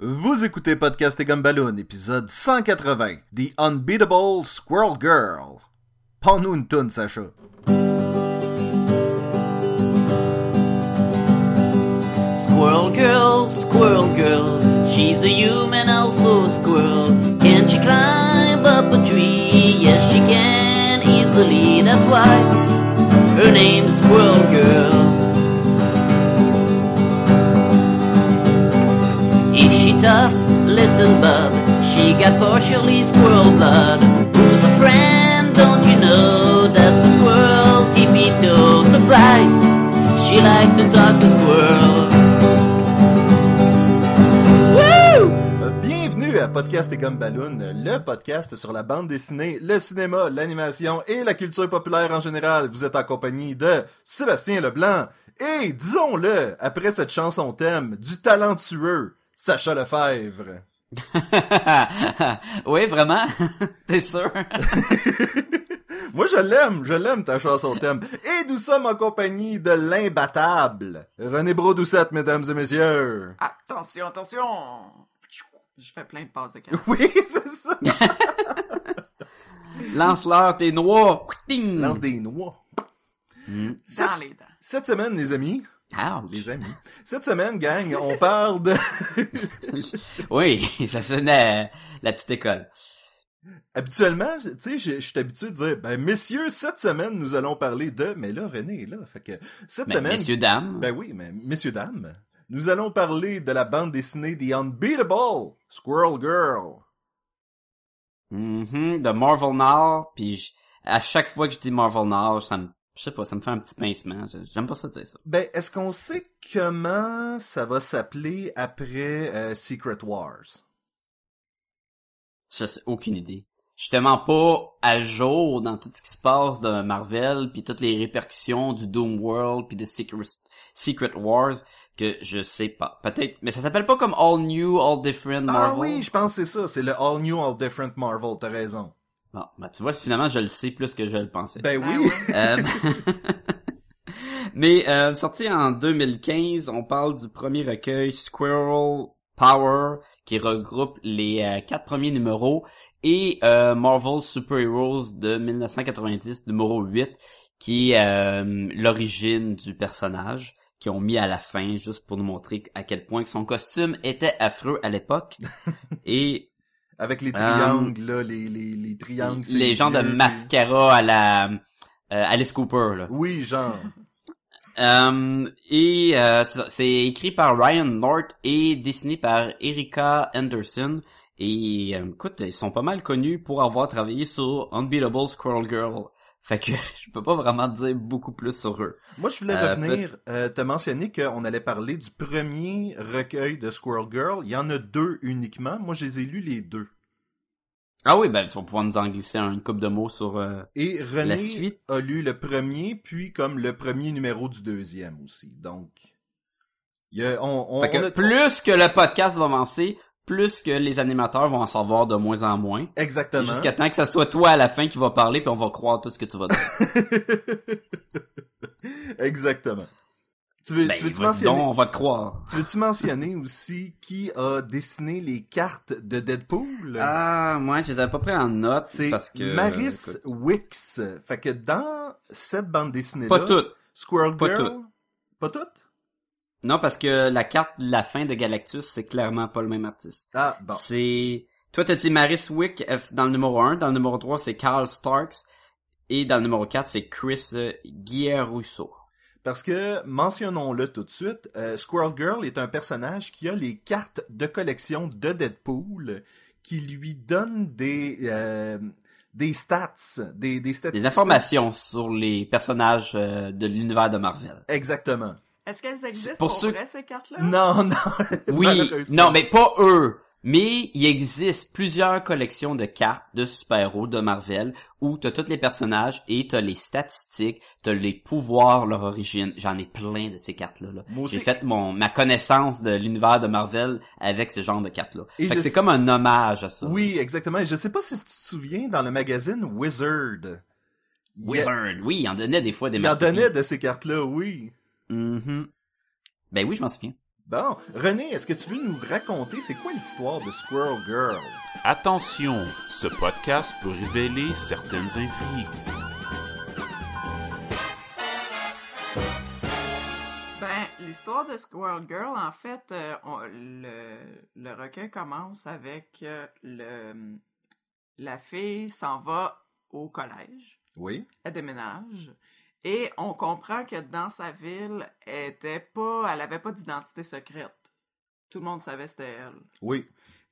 Vous écoutez Podcast et Gumballoon, épisode 180, The Unbeatable Squirrel Girl. Prends-nous une Sacha. Squirrel girl, squirrel girl, she's a human, also a squirrel. Can she climb up a tree? Yes, she can easily. That's why her name's Squirrel Girl. Listen, bub, she got squirrel blood. Who's a friend? Don't you know? That's the squirrel. Surprise! She likes to talk to squirrel. Woo! Euh, Bienvenue à Podcast et Gumballoon, le podcast sur la bande dessinée, le cinéma, l'animation et la culture populaire en général. Vous êtes en compagnie de Sébastien Leblanc et, disons-le, après cette chanson thème, du talentueux Sacha Lefebvre. oui, vraiment? T'es sûr? Moi, je l'aime, je l'aime ta chanson thème. Et nous sommes en compagnie de l'imbattable René Brodoucette, mesdames et messieurs. Attention, attention! Je fais plein de passes de canne. Oui, c'est ça. Lance-leur tes noix! Lance des noix. Mm. Dans Cette, les dents. cette semaine, les amis, Ouch. les amis, cette semaine, gang, on parle de... oui, ça sonnait la petite école. Habituellement, tu sais, je suis habitué de dire, ben, messieurs, cette semaine, nous allons parler de... Mais là, René est là, fait que cette Mais, semaine... messieurs, dames, Ben oui, mais messieurs, dames, nous allons parler de la bande dessinée The Unbeatable Squirrel Girl. mhm, de Marvel Now, puis à chaque fois que je dis Marvel Now, ça me, je sais pas, ça me fait un petit pincement. J'aime pas ça dire ça. Ben, est-ce qu'on sait comment ça va s'appeler après euh, Secret Wars? Je sais aucune idée. Je suis tellement pas à jour dans tout ce qui se passe de Marvel, puis toutes les répercussions du Doom World, puis de Secret, Secret Wars, que je sais pas. Peut-être, mais ça s'appelle pas comme All New, All Different Marvel? Ah oui, je pense que c'est ça, c'est le All New, All Different Marvel, t'as raison. Bon, ben, tu vois, finalement, je le sais plus que je le pensais. Ben Ah oui. ouais. Euh, Mais euh, sorti en 2015, on parle du premier recueil Squirrel Power qui regroupe les euh, quatre premiers numéros et euh, Marvel Super Heroes de 1990 numéro 8 qui est euh, l'origine du personnage qui ont mis à la fin juste pour nous montrer à quel point que son costume était affreux à l'époque et Avec les triangles, là, les, les, les triangles. Euh, les gens de mascara à la euh, Alice Cooper là. Oui, genre. Euh, et euh, c'est écrit par Ryan North et dessiné par Erika Anderson. Et euh, écoute, ils sont pas mal connus pour avoir travaillé sur Unbeatable Squirrel Girl. Fait que je peux pas vraiment dire beaucoup plus sur eux. Moi, je voulais Euh, revenir, euh, te mentionner qu'on allait parler du premier recueil de Squirrel Girl. Il y en a deux uniquement. Moi, je les ai lus les deux. Ah oui, ben tu vas pouvoir nous en glisser une coupe de mots sur... euh, Et René La suite. a lu le premier, puis comme le premier numéro du deuxième aussi. Donc, il y a, on, on, Fait que on a- plus que le podcast va avancer, plus que les animateurs vont en savoir de moins en moins. Exactement. Jusqu'à temps que ça soit toi à la fin qui va parler, puis on va croire tout ce que tu vas dire. Exactement. Tu veux, Ben, tu mentionner, donc, on va te croire. tu veux-tu mentionner aussi qui a dessiné les cartes de Deadpool? Ah, moi, je les avais pas pris en note C'est parce que... Maris écoute, Wicks. Fait que dans cette bande dessinée-là... pas toutes. Squirrel Pas Girl... toutes. Pas toutes? Non, parce que la carte de la fin de Galactus, c'est clairement pas le même artiste. Ah, bon. C'est... Toi, t'as dit Maris Wick dans le numéro 1. Dans le numéro 3, c'est Carl Starks. Et dans le numéro 4, c'est Chris euh, Guillerusso. Parce que, mentionnons-le tout de suite, euh, Squirrel Girl est un personnage qui a les cartes de collection de Deadpool qui lui donnent des, euh, des stats, des, des statistiques. Des informations sur les personnages euh, de l'univers de Marvel. Exactement. Est-ce qu'elles existent pour pour, ceux- vrai, ces cartes-là? Non, non. Oui, non, mais pas eux. Mais il existe plusieurs collections de cartes de super-héros de Marvel où t'as tous les personnages et t'as les statistiques, t'as les pouvoirs, leur origine. J'en ai plein de ces cartes-là. là. J'ai fait mon ma connaissance de l'univers de Marvel avec ce genre de cartes-là. Fait que c'est sais- comme un hommage à ça. Oui, exactement. Et Je sais pas si tu te souviens, dans le magazine Wizard, a- Wizard, oui, il en donnait des fois des il en donnait de ces cartes-là, oui. Mhm. Ben oui, je m'en souviens. Bon, René, est-ce que tu veux nous raconter c'est quoi l'histoire de Squirrel Girl? Attention, ce podcast peut révéler certaines intrigues. Ben, l'histoire de Squirrel Girl, en fait, euh, on- le, le recueil commence avec euh, le la fille s'en va au collège, Oui. elle déménage, et on comprend que dans sa ville, elle était pas, elle avait pas d'identité secrète. Tout le monde savait que c'était elle. Oui.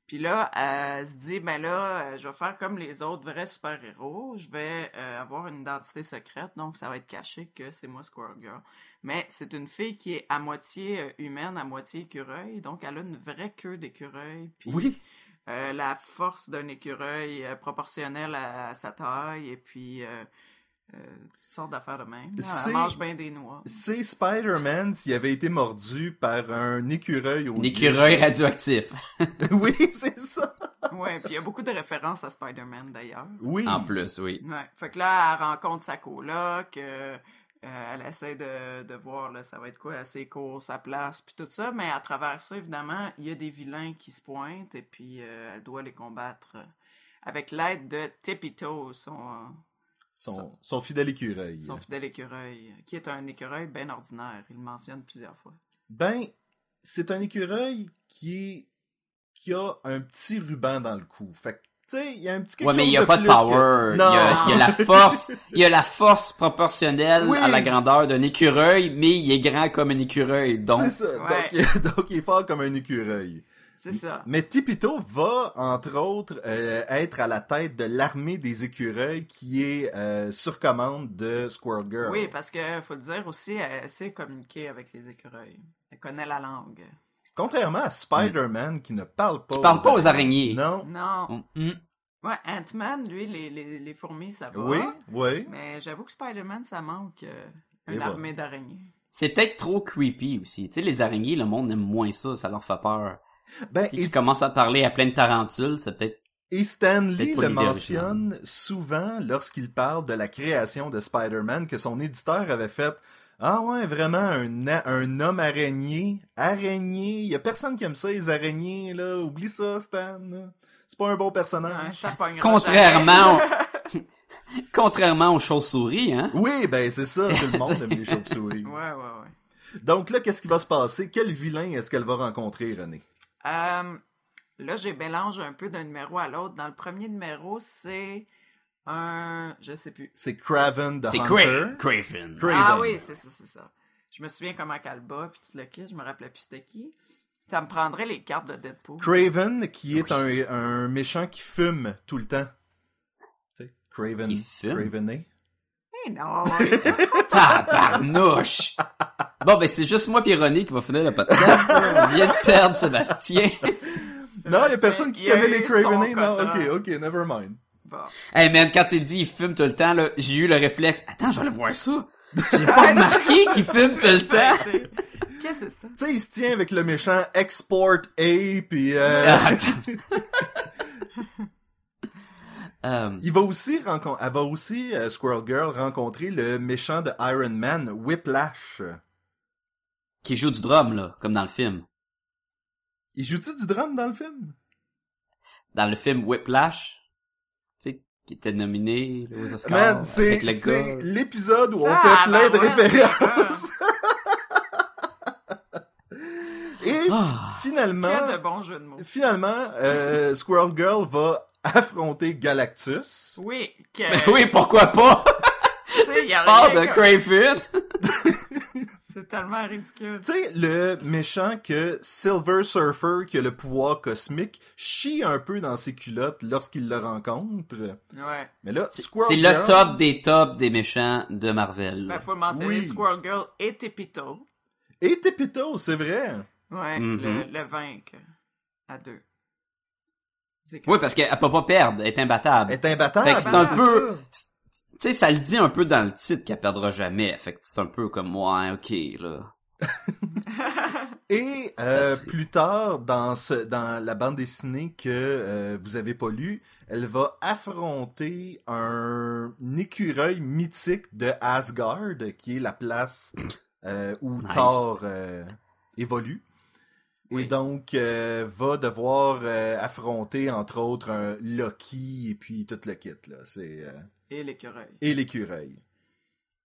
Puis là, elle se dit, ben là, je vais faire comme les autres vrais super-héros. Je vais euh, avoir une identité secrète, donc ça va être caché que c'est moi Squirrel Girl. Mais c'est une fille qui est à moitié euh, humaine, à moitié écureuil, donc elle a une vraie queue d'écureuil. Puis Oui. euh, la force d'un écureuil euh, proportionnelle à, à sa taille, et puis euh, toutes sortes d'affaires de même. Elle mange bien des noix. C'est Spider-Man s'il avait été mordu par un écureuil au Un écureuil radioactif. oui, c'est ça. Ouais, puis il y a beaucoup de références à Spider-Man d'ailleurs. Oui. En plus, oui. Ouais. Fait que là, elle rencontre sa coloc, euh, euh, elle essaie de, de voir, là, ça va être quoi, ses cours, sa place, puis tout ça, mais à travers ça, évidemment, il y a des vilains qui se pointent, et puis euh, elle doit les combattre avec l'aide de Tippito, son, Son, son fidèle écureuil. son fidèle écureuil, qui est un écureuil bien ordinaire, il le mentionne plusieurs fois. Ben, c'est un écureuil qui est qui a un petit ruban dans le cou. Fait que, tu sais, il y a un petit quelque Ouais, mais il chose y a de pas de power. Il y, Non. a, il y a la force. Il y a la force proportionnelle Oui. à la grandeur d'un écureuil, mais il est grand comme un écureuil. Donc, C'est ça. Ouais. Donc, donc, il est fort comme un écureuil. C'est ça. Mais Tipito va, entre autres, euh, être à la tête de l'armée des écureuils qui est euh, sur commande de Squirrel Girl. Oui, parce que faut le dire aussi, elle sait communiquer avec les écureuils. Elle connaît la langue. Contrairement à Spider-Man qui ne parle pas Qui parle pas aux araignées. Non. Non. Mm. Ouais, Ant-Man, lui, les, les, les fourmis, ça va. Oui, oui. Mais j'avoue que Spider-Man, ça manque euh, une armée d'araignées. c'est peut-être trop creepy aussi. Tu sais, les araignées, le monde aime moins ça, ça leur fait peur. Ben, et, commencent à parler à plein de tarentules, c'est peut-être... et Stan Lee le mentionne souvent lorsqu'il parle de la création de Spider-Man que son éditeur avait fait Ah ouais, vraiment un, homme araignée. Araignée. Il y a personne qui aime ça, les araignées, là. Oublie ça, Stan. C'est pas un bon Ouais, personnage. ça Contrairement. Contrairement aux chauves-souris, hein? Oui, ben c'est ça, tout le monde aime les chauves-souris. ouais, ouais, ouais. Donc là, qu'est-ce qui va se passer? Quel vilain est-ce qu'elle va rencontrer, René? Euh, là, j'ai mélange un peu d'un numéro à l'autre. Dans le premier numéro, c'est un... Je sais plus. C'est Craven the C'est. Cra- Craven. Craven. Ah oui, c'est ça, c'est ça. Je me souviens comment qu'elle bat, puis tout le kit, je me rappelais plus c'était qui. Ça me prendrait les cartes de Deadpool. Craven, qui est un, un méchant qui fume tout le temps. Tu sais, Craven. Qui fume? Cravené. Non. Tabarnouche! Bon, ben, c'est juste moi et René qui va finir le podcast. On vient de perdre Sébastien. Non, il y a personne qui connaît les Cravenés. Non, ok, ok, never mind. Bon. hey, man, quand il dit il fume tout le temps, là, j'ai eu le réflexe. Attends, je vais aller voir ça. J'ai pas remarqué qu'il fume tout le temps. Qu'est-ce que c'est ça? Tu sais, il se tient avec le méchant Export A, puis euh, Ah. Euh, il va aussi rencontrer, elle va aussi, euh, Squirrel Girl, rencontrer le méchant de Iron Man, Whiplash. qui joue du drum, là, comme dans le film. Il joue-tu du drum dans le film? Dans le film Whiplash, tu sais, qui était nominé aux Oscars Man, c'est avec le c'est gars. l'épisode où on Ah, fait plein de ben ouais, références. Et Ah. finalement, Quel de bons jeux de mots. finalement, euh, Squirrel Girl va affronter Galactus. Oui, que, Ben oui, pourquoi pas? tu parles de Craven. C'est tellement ridicule. Tu sais, le méchant que Silver Surfer, qui a le pouvoir cosmique, chie un peu dans ses culottes lorsqu'il le rencontre. Ouais. Mais là, C'est Squirrel c'est Girl... le top des tops des méchants de Marvel. Ben, faut mentionner, Oui. Squirrel Girl et Tepito. Et Tepito, c'est vrai. Ouais, Mhm. le, le vaincre à deux. Oui, parce qu'elle peut pas perdre, elle est imbattable. Elle est imbattable. Fait que c'est un c'est peu- ça. Tu sais, ça le dit un peu dans le titre qu'elle perdra jamais. Fait que c'est un peu comme, ouais, ok, là. Et euh, plus tard, dans, ce, dans la bande dessinée que euh, vous avez pas lue, elle va affronter un écureuil mythique de Asgard, qui est la place euh, où Nice. Thor euh, Et donc, euh, va devoir euh, affronter, entre autres, un Loki et puis tout le kit, là. C'est... euh, Et l'écureuil. Et l'écureuil.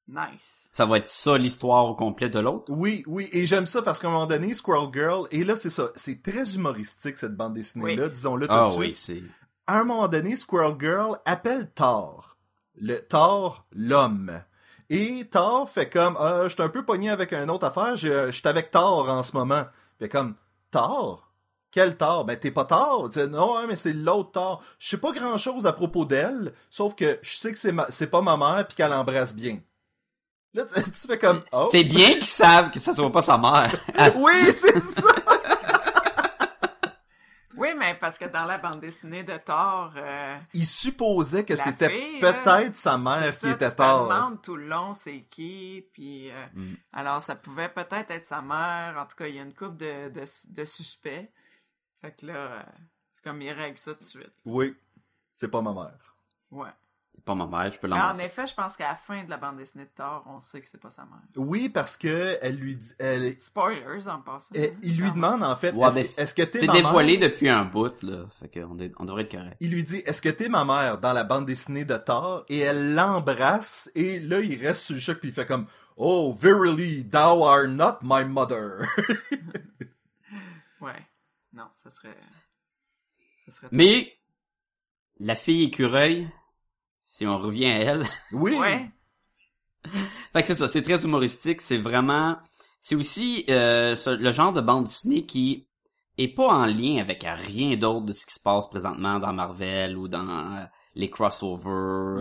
Nice. Ça va être ça l'histoire au complet de l'autre? Oui, oui, et j'aime ça parce qu'à un moment donné, Squirrel Girl, et là, c'est ça, c'est très humoristique, cette bande dessinée-là, disons-le tout Ah de suite. oui, c'est... À un moment donné, Squirrel Girl appelle Thor. Le Thor, l'homme. Et Thor fait comme, euh, je suis un peu pogné avec une autre affaire, je je suis avec Thor en ce moment. Fait comme, Thor? Quel Thor? Ben, t'es pas sais, non, hein, mais c'est l'autre Thor. Je sais pas grand chose à propos d'elle, sauf que je sais que c'est ma- c'est pas ma mère puis qu'elle embrasse bien. Là, tu, tu fais comme, oh. C'est bien qu'ils savent que ça soit pas sa mère. Oui, c'est ça! Oui, mais parce que dans la bande dessinée de Thor, euh, Il supposait que c'était peut-être sa mère ça, qui était tu te Thor. demandes tout le long c'est qui, puis euh, Mm. alors ça pouvait peut-être être sa mère. En tout cas, il y a une couple de, de, de suspects. Fait que là, euh, c'est comme il règle ça tout de suite. Oui, c'est pas ma mère. Ouais. C'est pas ma mère, je peux Mais en l'embrasser. effet, je pense qu'à la fin de la bande dessinée de Thor, on sait que c'est pas sa mère. Oui, parce que elle lui dit, elle, Spoilers en passant. elle- hein, il lui demande en fait, Ouais, est-ce, mais que- est-ce que t'es C'est ma dévoilé mère? depuis un bout, là. Fait qu'on est- on devrait être correct. Il lui dit, est-ce que t'es ma mère dans la bande dessinée de Thor? Et elle l'embrasse et là il reste sur le choc puis il fait comme, oh verily thou art not my mother. Ouais. Non, ça serait. Ça serait. Mais, la fille écureuil, si on revient à elle, oui. Ouais. Fait que c'est ça, c'est très humoristique, c'est vraiment... C'est aussi euh, ce- le genre de bande dessinée qui est pas en lien avec rien d'autre de ce qui se passe présentement dans Marvel ou dans euh, les crossovers.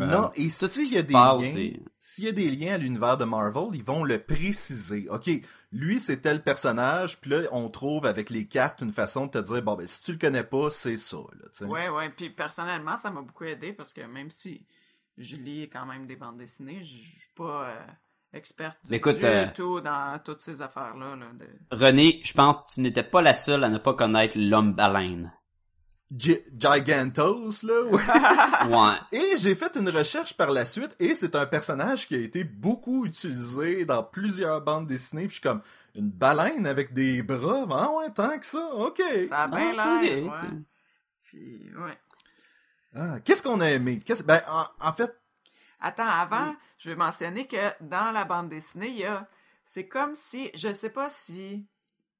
euh, Non, et s'il qui y a des passe, liens, s'il y a des liens à l'univers de Marvel, ils vont le préciser. OK, lui c'est tel personnage, puis là on trouve avec les cartes une façon de te dire bon ben si tu le connais pas, c'est ça là. Ouais, ouais. Puis personnellement, ça m'a beaucoup aidé parce que même si je lis quand même des bandes dessinées, je suis pas euh, experte du, Écoute, euh, tout dans toutes ces affaires-là. Là, de... René, je pense que tu n'étais pas la seule à ne pas connaître l'homme baleine. Gi- Gigantos là. ouais. Ouais. Et j'ai fait une recherche par la suite et c'est un personnage qui a été beaucoup utilisé dans plusieurs bandes dessinées. Puis je suis comme une baleine avec des bras? Ah ouais, tant que ça. OK. Ça a bien Ah, l'air. ouais. Puis, ouais. Ah, Qu'est-ce qu'on a aimé? Qu'est-ce- Ben, en, en fait, Attends, avant, je vais mentionner que dans la bande dessinée, il y a. C'est comme si. Je sais pas si.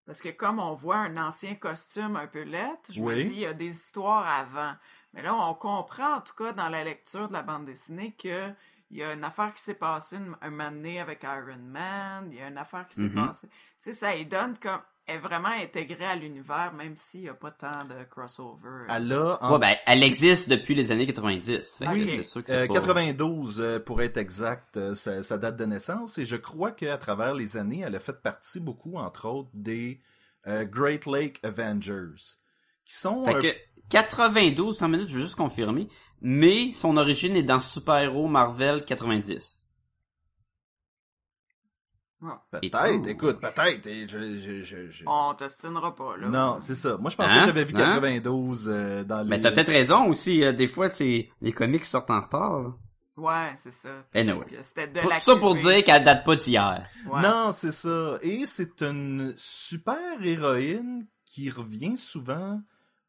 Parce que comme on voit un ancien costume un peu lettre, je Oui. me dis, il y a des histoires avant. Mais là, on comprend, en tout cas, dans la lecture de la bande dessinée, que il y a une affaire qui s'est passée un moment donné avec Iron Man, il y a une affaire qui s'est Mhm. passée. Tu sais, ça lui donne comme. Est vraiment intégrée à l'univers, même s'il n'y a pas tant de crossover. elle a en Ouais, ben, elle existe depuis les années 90. Fait que Ok. c'est sûr que Euh, c'est pas... 92, euh, pour être exact, euh, sa, sa date de naissance. Et je crois qu'à travers les années, elle a fait partie beaucoup, entre autres, des euh, Great Lake Avengers. Qui sont... Fait un- que 92, 100 minutes, je veux juste confirmer. Mais son origine est dans Super Hero Marvel 90. Peut-être, écoute, peut-être. je- je- je- je- On t'ostinera pas, là. Non, c'est ça. Moi, je pensais Hein? que j'avais vu Hein? 92 euh, dans les... Mais t'as peut-être raison aussi. euh, des fois, c'est les comics sortent en retard. là. Ouais, c'est ça. Anyway. Puis C'était de Pour- la ça pour dire qu'elle date pas d'hier. Ouais. Non, c'est ça. Et c'est une super héroïne qui revient souvent,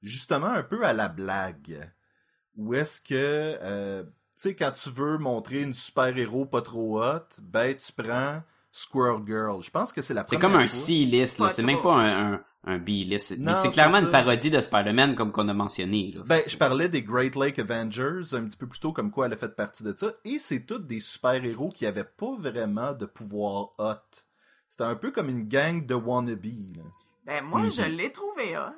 justement, un peu à la blague. Où est-ce que, euh, tu sais, quand tu veux montrer une super-héros pas trop hot, ben, tu prends Squirrel Girl. Je pense que c'est la C'est première comme un. C-list, là. C'est même pas un, un, un B-list. C'est- Mais c'est c'est clairement une parodie de Spider-Man comme qu'on a mentionné, là. Ben, je parlais des Great Lake Avengers un petit peu plus tôt, comme quoi elle a fait partie de ça. Et c'est toutes des super-héros qui avaient pas vraiment de pouvoir hot. C'était un peu comme une gang de wannabes. là. Ben, moi, Mhm. je l'ai trouvé hot.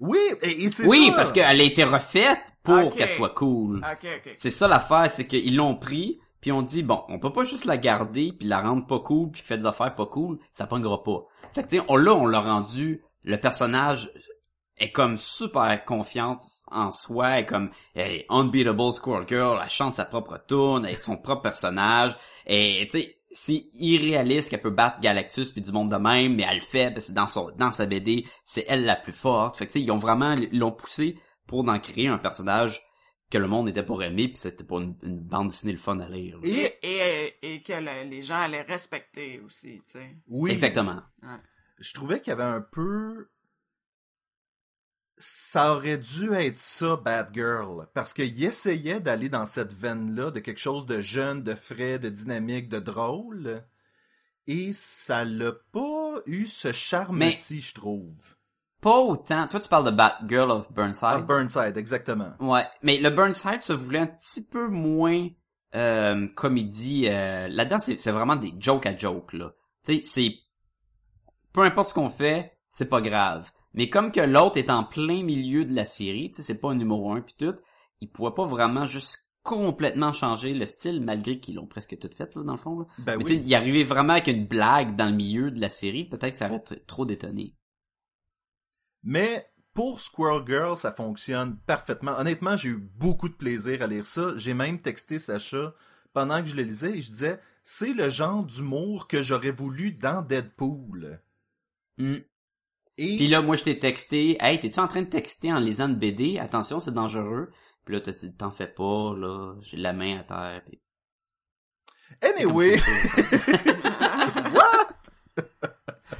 Oui, et, et c'est Oui, ça. parce qu'elle a été refaite pour qu'elle soit cool. Ok, ok. C'est ça l'affaire, c'est qu'ils l'ont pris, puis on dit bon, on peut pas juste la garder puis la rendre pas cool puis faire des affaires pas cool, ça pognera pas. Fait que tu on là on l'a rendu le personnage est comme super confiante en soi, est comme elle est unbeatable Squirrel Girl, elle chante sa propre tune, elle est son propre personnage et tu sais c'est irréaliste qu'elle peut battre Galactus puis du monde de même, mais elle le fait parce que dans son dans sa BD, c'est elle la plus forte. Fait que tu sais, ils ont vraiment ils l'ont poussé pour en créer un personnage que le monde n'était pas aimé puis c'était pas une, une bande dessinée le fun à lire. Et, Et, que le- les gens allaient respecter aussi, tu sais. oui, Exactement. je trouvais qu'il y avait un peu ça aurait dû être ça, Bad Girl. Parce qu'il essayait d'aller dans cette veine-là, de quelque chose de jeune, de frais, de dynamique, de drôle. Et ça l'a pas eu ce charme-ci, je trouve. Pas autant. Toi, tu parles de Batgirl of Burnside. Of Burnside, exactement. Ouais, mais le Burnside se voulait un petit peu moins euh, comédie. Euh, Là-dedans, c'est vraiment des jokes à jokes, là. Tu sais, c'est... Peu importe ce qu'on fait, c'est pas grave. Mais comme que l'autre est en plein milieu de la série, tu sais, c'est pas un numéro un puis tout, il pouvait pas vraiment juste complètement changer le style, malgré qu'ils l'ont presque tout fait, là, dans le fond, là. Ben Mais tu sais, oui. il arrivait vraiment avec une blague dans le milieu de la série, peut-être que ça aurait trop détonné. Mais pour Squirrel Girl, ça fonctionne parfaitement. Honnêtement, j'ai eu beaucoup de plaisir à lire ça. J'ai même texté Sacha pendant que je le lisais et je disais, c'est le genre d'humour que j'aurais voulu dans Deadpool. Hmm. Et Puis là, moi, je t'ai texté, hey, t'es-tu en train de texter en lisant une BD? Attention, c'est dangereux. Puis là, t'as dit, t'en fais pas, là, j'ai la main à terre. Puis... anyway,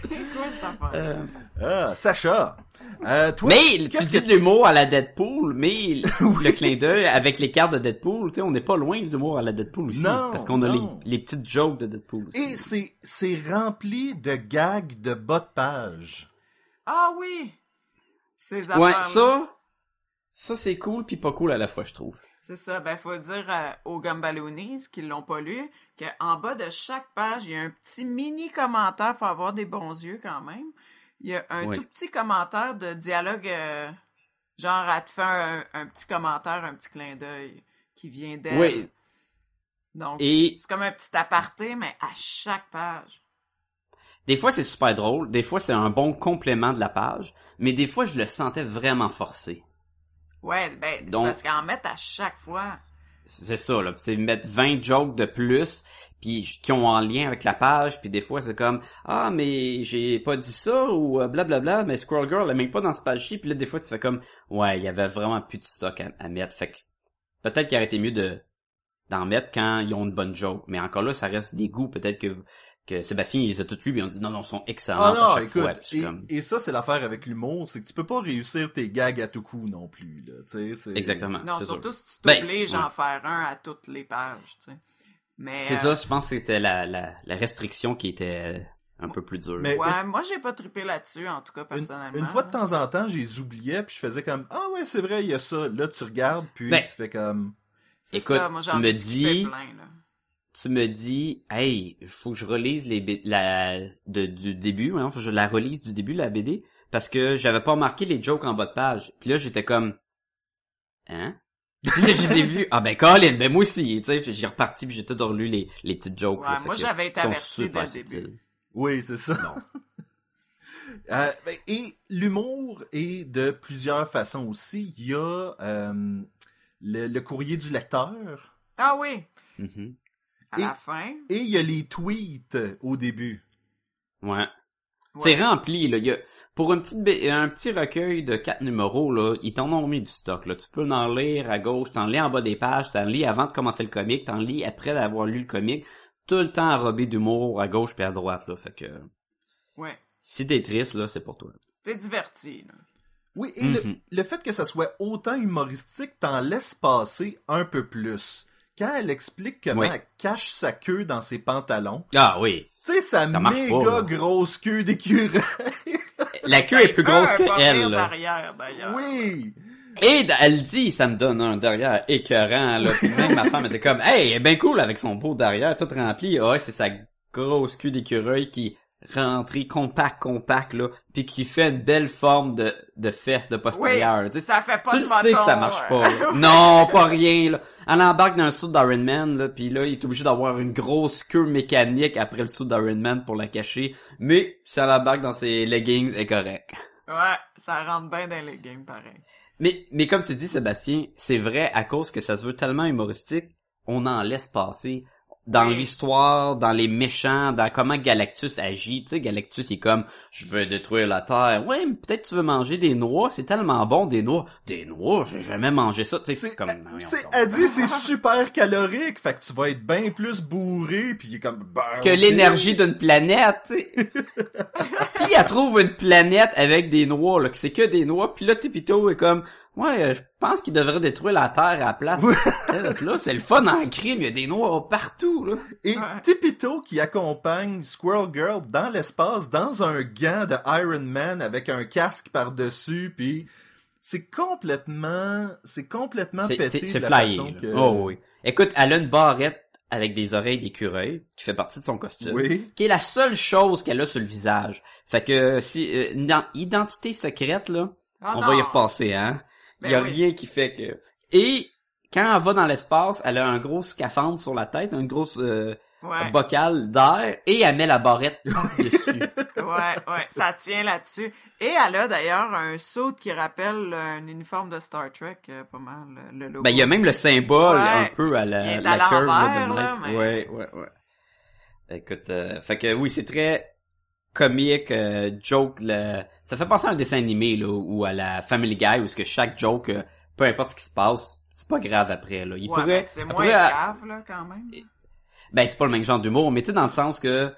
C'est quoi cette affaire? Euh, ah, Sacha, euh, toi, mais tu dis que de l'humour à la Deadpool, mais le clin d'œil avec les cartes de Deadpool, tu sais, on n'est pas loin de l'humour à la Deadpool aussi. Non, parce qu'on a les, petites jokes de Deadpool aussi. Et c'est, c'est rempli de gags de bas de page. Ah oui! Ces ouais, ça, ça c'est cool puis pas cool à la fois, je trouve. C'est ça, ben faut dire euh, aux Gumballoonies qui l'ont pas lu qu'en bas de chaque page, il y a un petit mini commentaire, faut avoir des bons yeux quand même. Il y a un Oui. tout petit commentaire de dialogue, euh, genre elle te fait un, un petit commentaire, un petit clin d'œil qui vient d'elle. Oui. Donc Et c'est comme un petit aparté, mais à chaque page. des fois c'est super drôle, des fois c'est un bon complément de la page, mais des fois je le sentais vraiment forcé. Ouais, ben c'est parce qu'en mettent à chaque fois. C'est ça, là. C'est mettre 20 jokes de plus, puis qui ont en lien avec la page, puis des fois c'est comme ah mais j'ai pas dit ça ou euh, blablabla, mais Squirrel Girl elle même pas dans ce page-ci, puis là des fois tu fais comme ouais il y avait vraiment plus de stock à, à mettre, fait que peut-être qu'il aurait été mieux de d'en mettre quand ils ont une bonne joke, mais encore là ça reste des goûts, peut-être que que Sébastien il les a toutes lues, puis on dit non non ils sont excellents Ah à non, chaque écoute, fois, et, comme et ça c'est l'affaire avec l'humour, c'est que tu peux pas réussir tes gags à tout coup non plus, là, tu exactement, Non, c'est sûr. surtout si tu Ben, t'obliges ouais. à en faire un à toutes les pages, tu sais. Mais C'est euh, ça, je pense que c'était la, la la restriction qui était euh, un peu plus dure. Mais- Ouais, moi j'ai pas trippé là-dessus, en tout cas personnellement. une fois de temps en temps, j'ai oublié puis je faisais comme ah ouais c'est vrai il y a ça. Là tu regardes puis Ben, tu fais comme C'est écoute, ça, moi tu j'en me ai skippé dis- plein, là. Tu me dis, hey, faut que je relise les B- la de, du début, hein, faut que je la relise du début la BD parce que j'avais pas marqué les jokes en bas de page. Puis là j'étais comme, hein? Puis là je les ai vus. Ah ben Colin, ben moi aussi, tu sais, j'ai reparti puis j'ai tout relu les les petites jokes. Ouais, là, moi, j'avais été averti dès le début. subtils. oui c'est ça. Euh, ben, et l'humour est de plusieurs façons aussi. Il y a euh, le, le courrier du lecteur Ah oui, Mhm. À Et- la fin. et il y a les tweets au début. Ouais. ouais. C'est rempli, là. Il y a, pour un petit, B- un petit recueil de quatre numéros, là, ils t'en ont mis du stock, là. Tu peux en lire à gauche, t'en lis en bas des pages, t'en lis avant de commencer le comic, t'en lis après d'avoir lu le comic. Tout le temps enrobé d'humour à gauche puis à droite, là. Fait que, Ouais. si t'es triste, là, c'est pour toi. T'es diverti, là. Oui, et le, Mhm. le fait que ça soit autant humoristique t'en laisse passer un peu plus. Quand elle explique comment Oui. elle cache sa queue dans ses pantalons, Ah oui. sais, sa Ça méga pas, grosse queue d'écureuil. La queue Ça est plus grosse que elle, derrière, d'ailleurs. oui! Et elle dit, ça me donne un derrière écœurant, là. Puis même ma femme était comme, hey, elle est bien cool avec son beau derrière, tout rempli. Ah ouais, c'est sa grosse queue d'écureuil qui rentrée compact, compact, là. Puis qui fait une belle forme de, de fesses de postérieur. Tu sais, Ça fait pas tu de le sais que ça marche pas. là. non, pas rien. Là. Elle embarque dans un saut d'Iron Man, là, puis là, il est obligé d'avoir une grosse queue mécanique après le saut d'Iron Man pour la cacher. Mais si elle embarque dans ses leggings, est correct. Ouais, ça rentre bien dans les games, pareil. Mais, mais comme tu dis, Sébastien, c'est vrai à cause que ça se veut tellement humoristique, on en laisse passer. Dans Oui. l'histoire, dans les méchants, dans comment Galactus agit. Tu sais, Galactus il est comme, je veux détruire la Terre. Ouais, mais peut-être tu veux manger des noix. C'est tellement bon des noix. Des noix, j'ai jamais mangé ça. Tu sais, c'est comme. c'est, elle dit c'est super calorique, fait que tu vas être bien plus bourré, puis il est comme ben, que l'énergie d'une planète. tu sais. puis elle trouve une planète avec des noix, là, que c'est que des noix. Puis là, Tipito est comme, ouais, euh, je pense qu'il devrait détruire la Terre à la place. Là, c'est le fun en crime, il y a des noix partout, là. Et Ouais. Tipito qui accompagne Squirrel Girl dans l'espace, dans un gant de Iron Man avec un casque par-dessus, puis c'est complètement, c'est complètement C'est, pété c'est, de c'est la flyé. façon là. que... Oh oui. Écoute, elle a une barrette avec des oreilles d'écureuil qui fait partie de son costume. Oui. Qui est la seule chose qu'elle a sur le visage. Fait que si euh, une ident- identité secrète là, Ah on non. va y repasser, hein. Il Ben y a oui. rien qui fait que. Et quand elle va dans l'espace, elle a un gros scaphandre sur la tête, une grosse euh, Ouais, bocal d'air, et elle met la barrette par-dessus. ouais, ouais, ça tient là-dessus. Et elle a d'ailleurs un saut qui rappelle un uniforme de Star Trek, euh, pas mal, le- logo. ben il y a même le symbole Ouais. un peu à la, Il la curve de mais- Ouais, ouais, ouais. Écoute, euh, fait que oui, c'est très comique, euh, joke. Le... Ça fait penser à un dessin animé là, ou à la Family Guy où ce que chaque joke, euh, peu importe ce qui se passe, c'est pas grave après là. Il Ouais, pourrait, ben, c'est moins pourrait- grave, là, quand même. Ben, c'est pas le même genre d'humour, mais tu sais, dans le sens que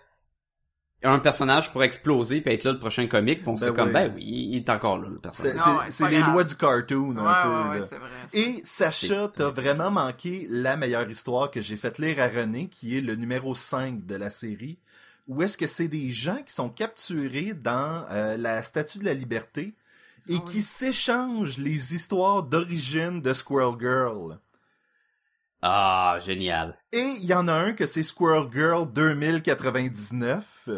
un personnage pourrait exploser puis être là le prochain comique, puis on se Ben fait comme, oui. ben oui, il est encore là, le personnage. C'est- les grave. lois du cartoon, un Ouais, peu, ouais, ouais, là. c'est vrai. Et Sacha, t'as vraiment manqué la meilleure histoire que j'ai fait lire à René, qui est le numéro 5 de la série, où est-ce que c'est des gens qui sont capturés dans euh, la Statue de la Liberté et Ah oui. qui s'échangent les histoires d'origine de Squirrel Girl? Ah, génial. Et il y en a un que c'est Squirrel Girl 2099.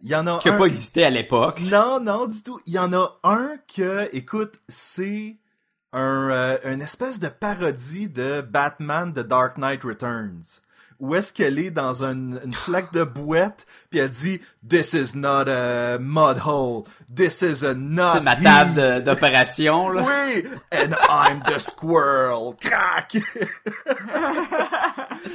Il y en a Qui a un... pas existé à l'époque. Non, non, du tout. Il y en a un que, écoute, c'est un, euh, une espèce de parodie de Batman de Dark Knight Returns. Où est-ce qu'elle est dans une, une flaque de bouette, puis elle dit « This is not a mud hole. This is a not C'est ma he." table d'opération, là. Oui! And I'm the squirrel! Crac!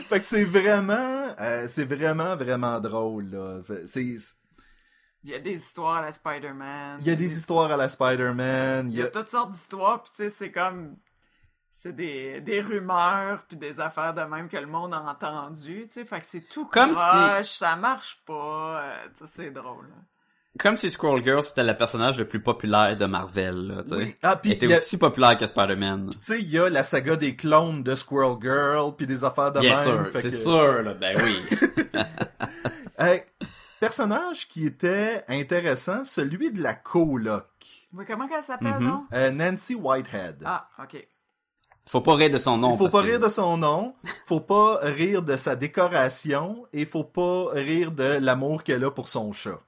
fait que c'est vraiment, euh, c'est vraiment, vraiment drôle, là. Fait- C'est, Il y a des histoires à la Spider-Man. il y a des histoires à la Spider-Man, Il y a toutes sortes d'histoires, puis tu sais, c'est comme... C'est des, des rumeurs, puis des affaires de même que le monde a entendu, tu sais, fait que c'est tout Comme croche, ça marche pas, euh, tu sais, c'est drôle. Comme si Squirrel Girl c'était le personnage le plus populaire de Marvel, là, tu sais. Oui. Ah, puis Elle était a- aussi populaire que Spider-Man. tu sais, il y a la saga des clones de Squirrel Girl, puis des affaires de Bien même. sûr, fait c'est que- sûr, là, ben oui. Hey, personnage qui était intéressant, celui de la coloc. Mais comment qu'elle s'appelle, Mhm. non? Euh, Nancy Whitehead. Ah, ok. Faut pas rire de son nom. Il faut parce pas que- rire de son nom, faut pas rire de sa décoration, et faut pas rire de l'amour qu'elle a pour son chat.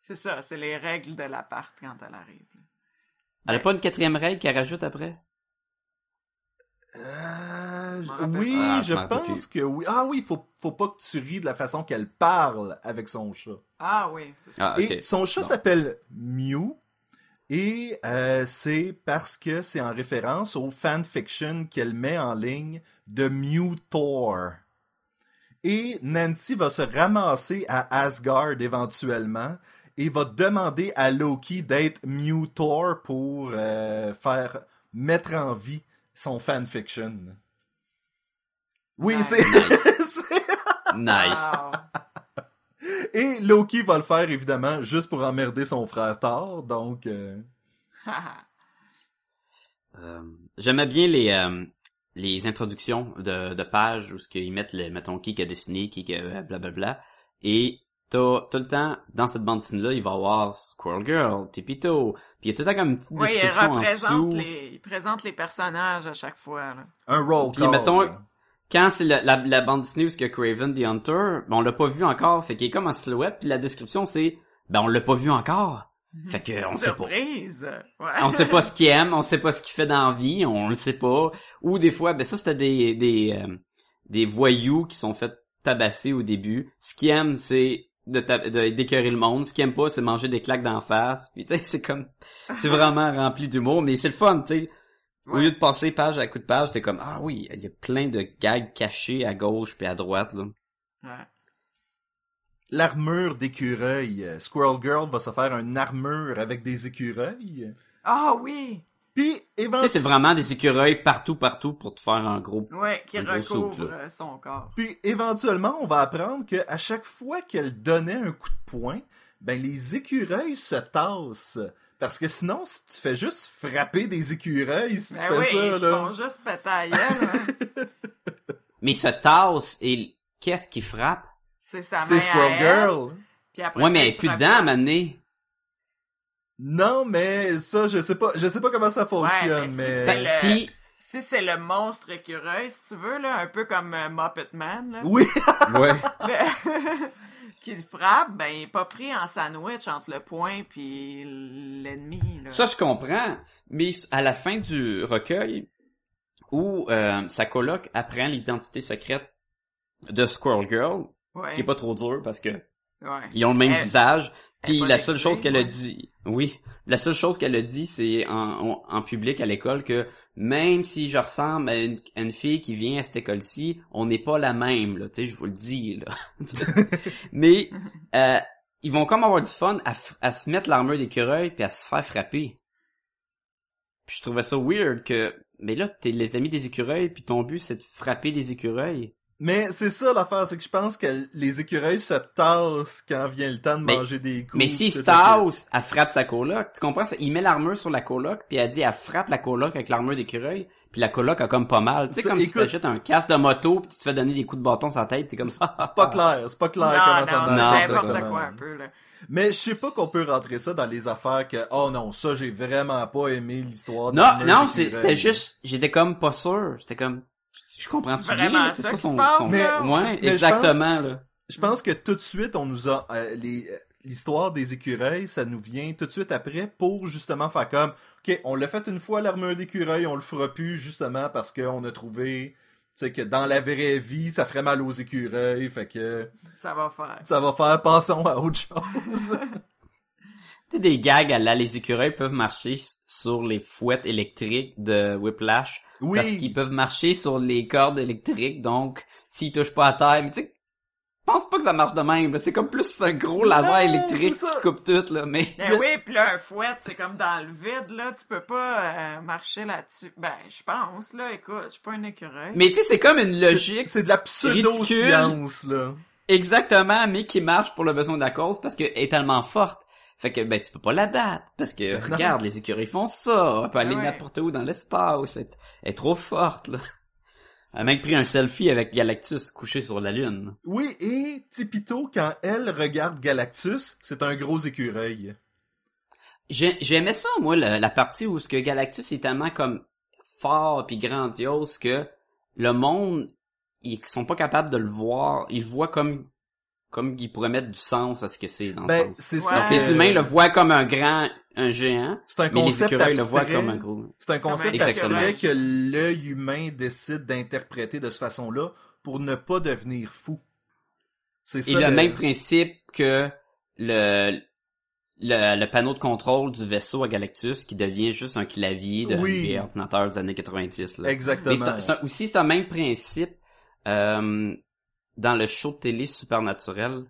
C'est ça, c'est les règles de l'appart quand elle arrive. Elle a pas une quatrième règle qu'elle rajoute après? Euh, oui. Ah, je pense que oui. Ah oui, faut, faut pas que tu ris de la façon qu'elle parle avec son chat. Ah oui, c'est ça. Ah. Et son chat s'appelle Mew. Et euh, c'est parce que c'est en référence au fanfiction qu'elle met en ligne de Mew Thor. Et Nancy va se ramasser à Asgard éventuellement et va demander à Loki d'être Mew Thor pour euh, faire mettre en vie son fanfiction. Oui, Nice. c'est- Nice. Et Loki va le faire évidemment juste pour emmerder son frère Thor, donc euh, Euh, J'aimais bien les euh, les introductions de, de pages où ce qu'ils mettent le mettons qui a dessiné qui a blablabla et t'as tout le temps dans cette bande dessinée là il va y avoir Squirrel Girl, Tipito, puis il y a tout le temps comme une petite oui, il description en représente dessous. les, il présente les personnages à chaque fois. Là. un roll Puis call. mettons- là. Quand c'est la, la, la bande dessinée où ce que Craven the Hunter, ben on l'a pas vu encore, fait qu'il est comme en silhouette, puis la description c'est ben on l'a pas vu encore. Fait que on sait pas. Surprise! Ouais. On sait pas ce qu'il aime, on sait pas ce qu'il fait dans la vie, on le sait pas. Ou des fois, ben ça c'était des des euh, des voyous qui sont fait tabasser au début. Ce qu'ils aiment, c'est de, d'écœurer le monde. Ce qu'ils aiment pas, c'est manger des claques d'en face. Puis tu c'est comme c'est vraiment rempli d'humour, mais c'est le fun, tu sais. Au lieu de passer page à coup de page, t'es comme, ah oui, il y a plein de gags cachés à gauche puis à droite, là. Ouais. L'armure d'écureuil. Euh, Squirrel Girl va se faire une armure avec des écureuils. Ah oui! Puis, Tu sais, c'est éventuellement, vraiment des écureuils partout, partout pour te faire un gros... Ouais, qui recouvre euh, son corps. puis éventuellement, on va apprendre que à chaque fois qu'elle donnait un coup de poing, ben les écureuils se tassent. Parce que sinon, si tu fais juste frapper des écureuils, si tu Ben fais oui, ça, ils se là. font juste péter à la gueule, hein. Mais il se tasse et qu'est-ce qui frappe? C'est sa main C'est Squirrel elle, Girl. Puis après Ouais, mais elle il est se plus dedans à m'amener. Non, mais ça, je sais pas, je sais pas comment ça fonctionne, mais mais. si c'est le- Puis, Si c'est le monstre écureuil, si tu veux, là, un peu comme euh, Muppet Man, là, Oui, ouais. le- qui frappe, ben, il est pas pris en sandwich entre le point puis l'ennemi, là. Ça, je comprends. Mais à la fin du recueil, où euh, sa coloc apprend l'identité secrète de Squirrel Girl, ouais. qui est pas trop dur parce que ouais. ils ont le même Elle- visage. Puis la seule chose qu'elle a dit, oui, la seule chose qu'elle a dit, c'est en, en, public à l'école que même si je ressemble à une, à une fille qui vient à cette école-ci, on n'est pas la même, là, tu sais, je vous le dis, là. Mais euh, ils vont comme avoir du fun à, à se mettre l'armure d'écureuil puis à se faire frapper. Puis je trouvais ça weird que, mais là, t'es les amis des écureuils puis ton but c'est de frapper des écureuils. Mais c'est ça l'affaire, c'est que je pense que les écureuils se tassent quand vient le temps de Mais- manger des coups. Mais si c'est Stas, elle frappe sa coloc, tu comprends? ça? Il met l'armure sur la coloc, puis elle dit, elle frappe la coloc avec l'armure d'écureuil, puis la coloc a comme pas mal. Tu sais, comme si écoute- t'achètes un casque de moto, puis tu te fais donner des coups de bâton sur la tête, t'es comme ça. C'est pas clair, c'est pas clair non, comment non, ça c'est marche. Non, n'importe exactement. quoi un peu, là. Mais je sais pas qu'on peut rentrer ça dans les affaires que oh non, ça j'ai vraiment pas aimé l'histoire de Non, non, c'est- c'était juste, j'étais comme pas sûr. C'était comme, je, comprends bien, vraiment là, c'est ça ça qui son, se passe, son- là? ouais, Mais je exactement, là. Je pense que tout de suite on nous a euh, les euh, l'histoire des écureuils, ça nous vient tout de suite après pour justement faire comme OK, on l'a fait une fois l'armure d'écureuil, on le fera plus justement parce qu'on a trouvé que dans la vraie vie, ça ferait mal aux écureuils, fait que Ça va faire. ça va faire passons à autre chose. Tu sais, des gags à la, les écureuils peuvent marcher sur les fouettes électriques de Whiplash. Oui. Parce qu'ils peuvent marcher sur les cordes électriques, donc s'ils touchent pas à terre, mais tu sais, je pense pas que ça marche de même. C'est comme plus un gros laser Non, électrique qui coupe tout, là, mais... Ben oui, pis là, un fouet, c'est comme dans le vide, là, tu peux pas euh, marcher là-dessus. Ben, je pense, là, écoute, je suis pas un écureuil. Mais tu sais, c'est comme une logique, C'est de la pseudo-science là. exactement, mais qui marche pour le besoin de la cause parce qu'elle est tellement forte. Fait que, ben, tu peux pas la battre. Parce que, Ben non. regarde, les écureuils font ça. Elle peut aller Ouais. n'importe où dans l'espace. Elle, est- elle est trop forte, là. Elle a même pris un selfie avec Galactus couché sur la Lune. Oui, et Tipito, quand elle regarde Galactus, c'est un gros écureuil. J'ai- J'aimais ça, moi, la, la partie où ce que Galactus est tellement comme fort puis grandiose que le monde, ils sont pas capables de le voir. Ils le voient comme comme ils pourraient mettre du sens à ce que c'est dans le Ben, sens. c'est Ouais. ça. Donc les humains le voient comme un grand, un géant, C'est un mais les concept écureuils le voient comme un gros. C'est un concept abstrait que l'œil humain décide d'interpréter de cette façon-là pour ne pas devenir fou. C'est Et ça. le le- même principe que le, le le panneau de contrôle du vaisseau à Galactus qui devient juste un clavier de Oui. ordinateur des années 90. Là. Exactement. Mais aussi c'est un même principe euh, dans le show de télé Supernatural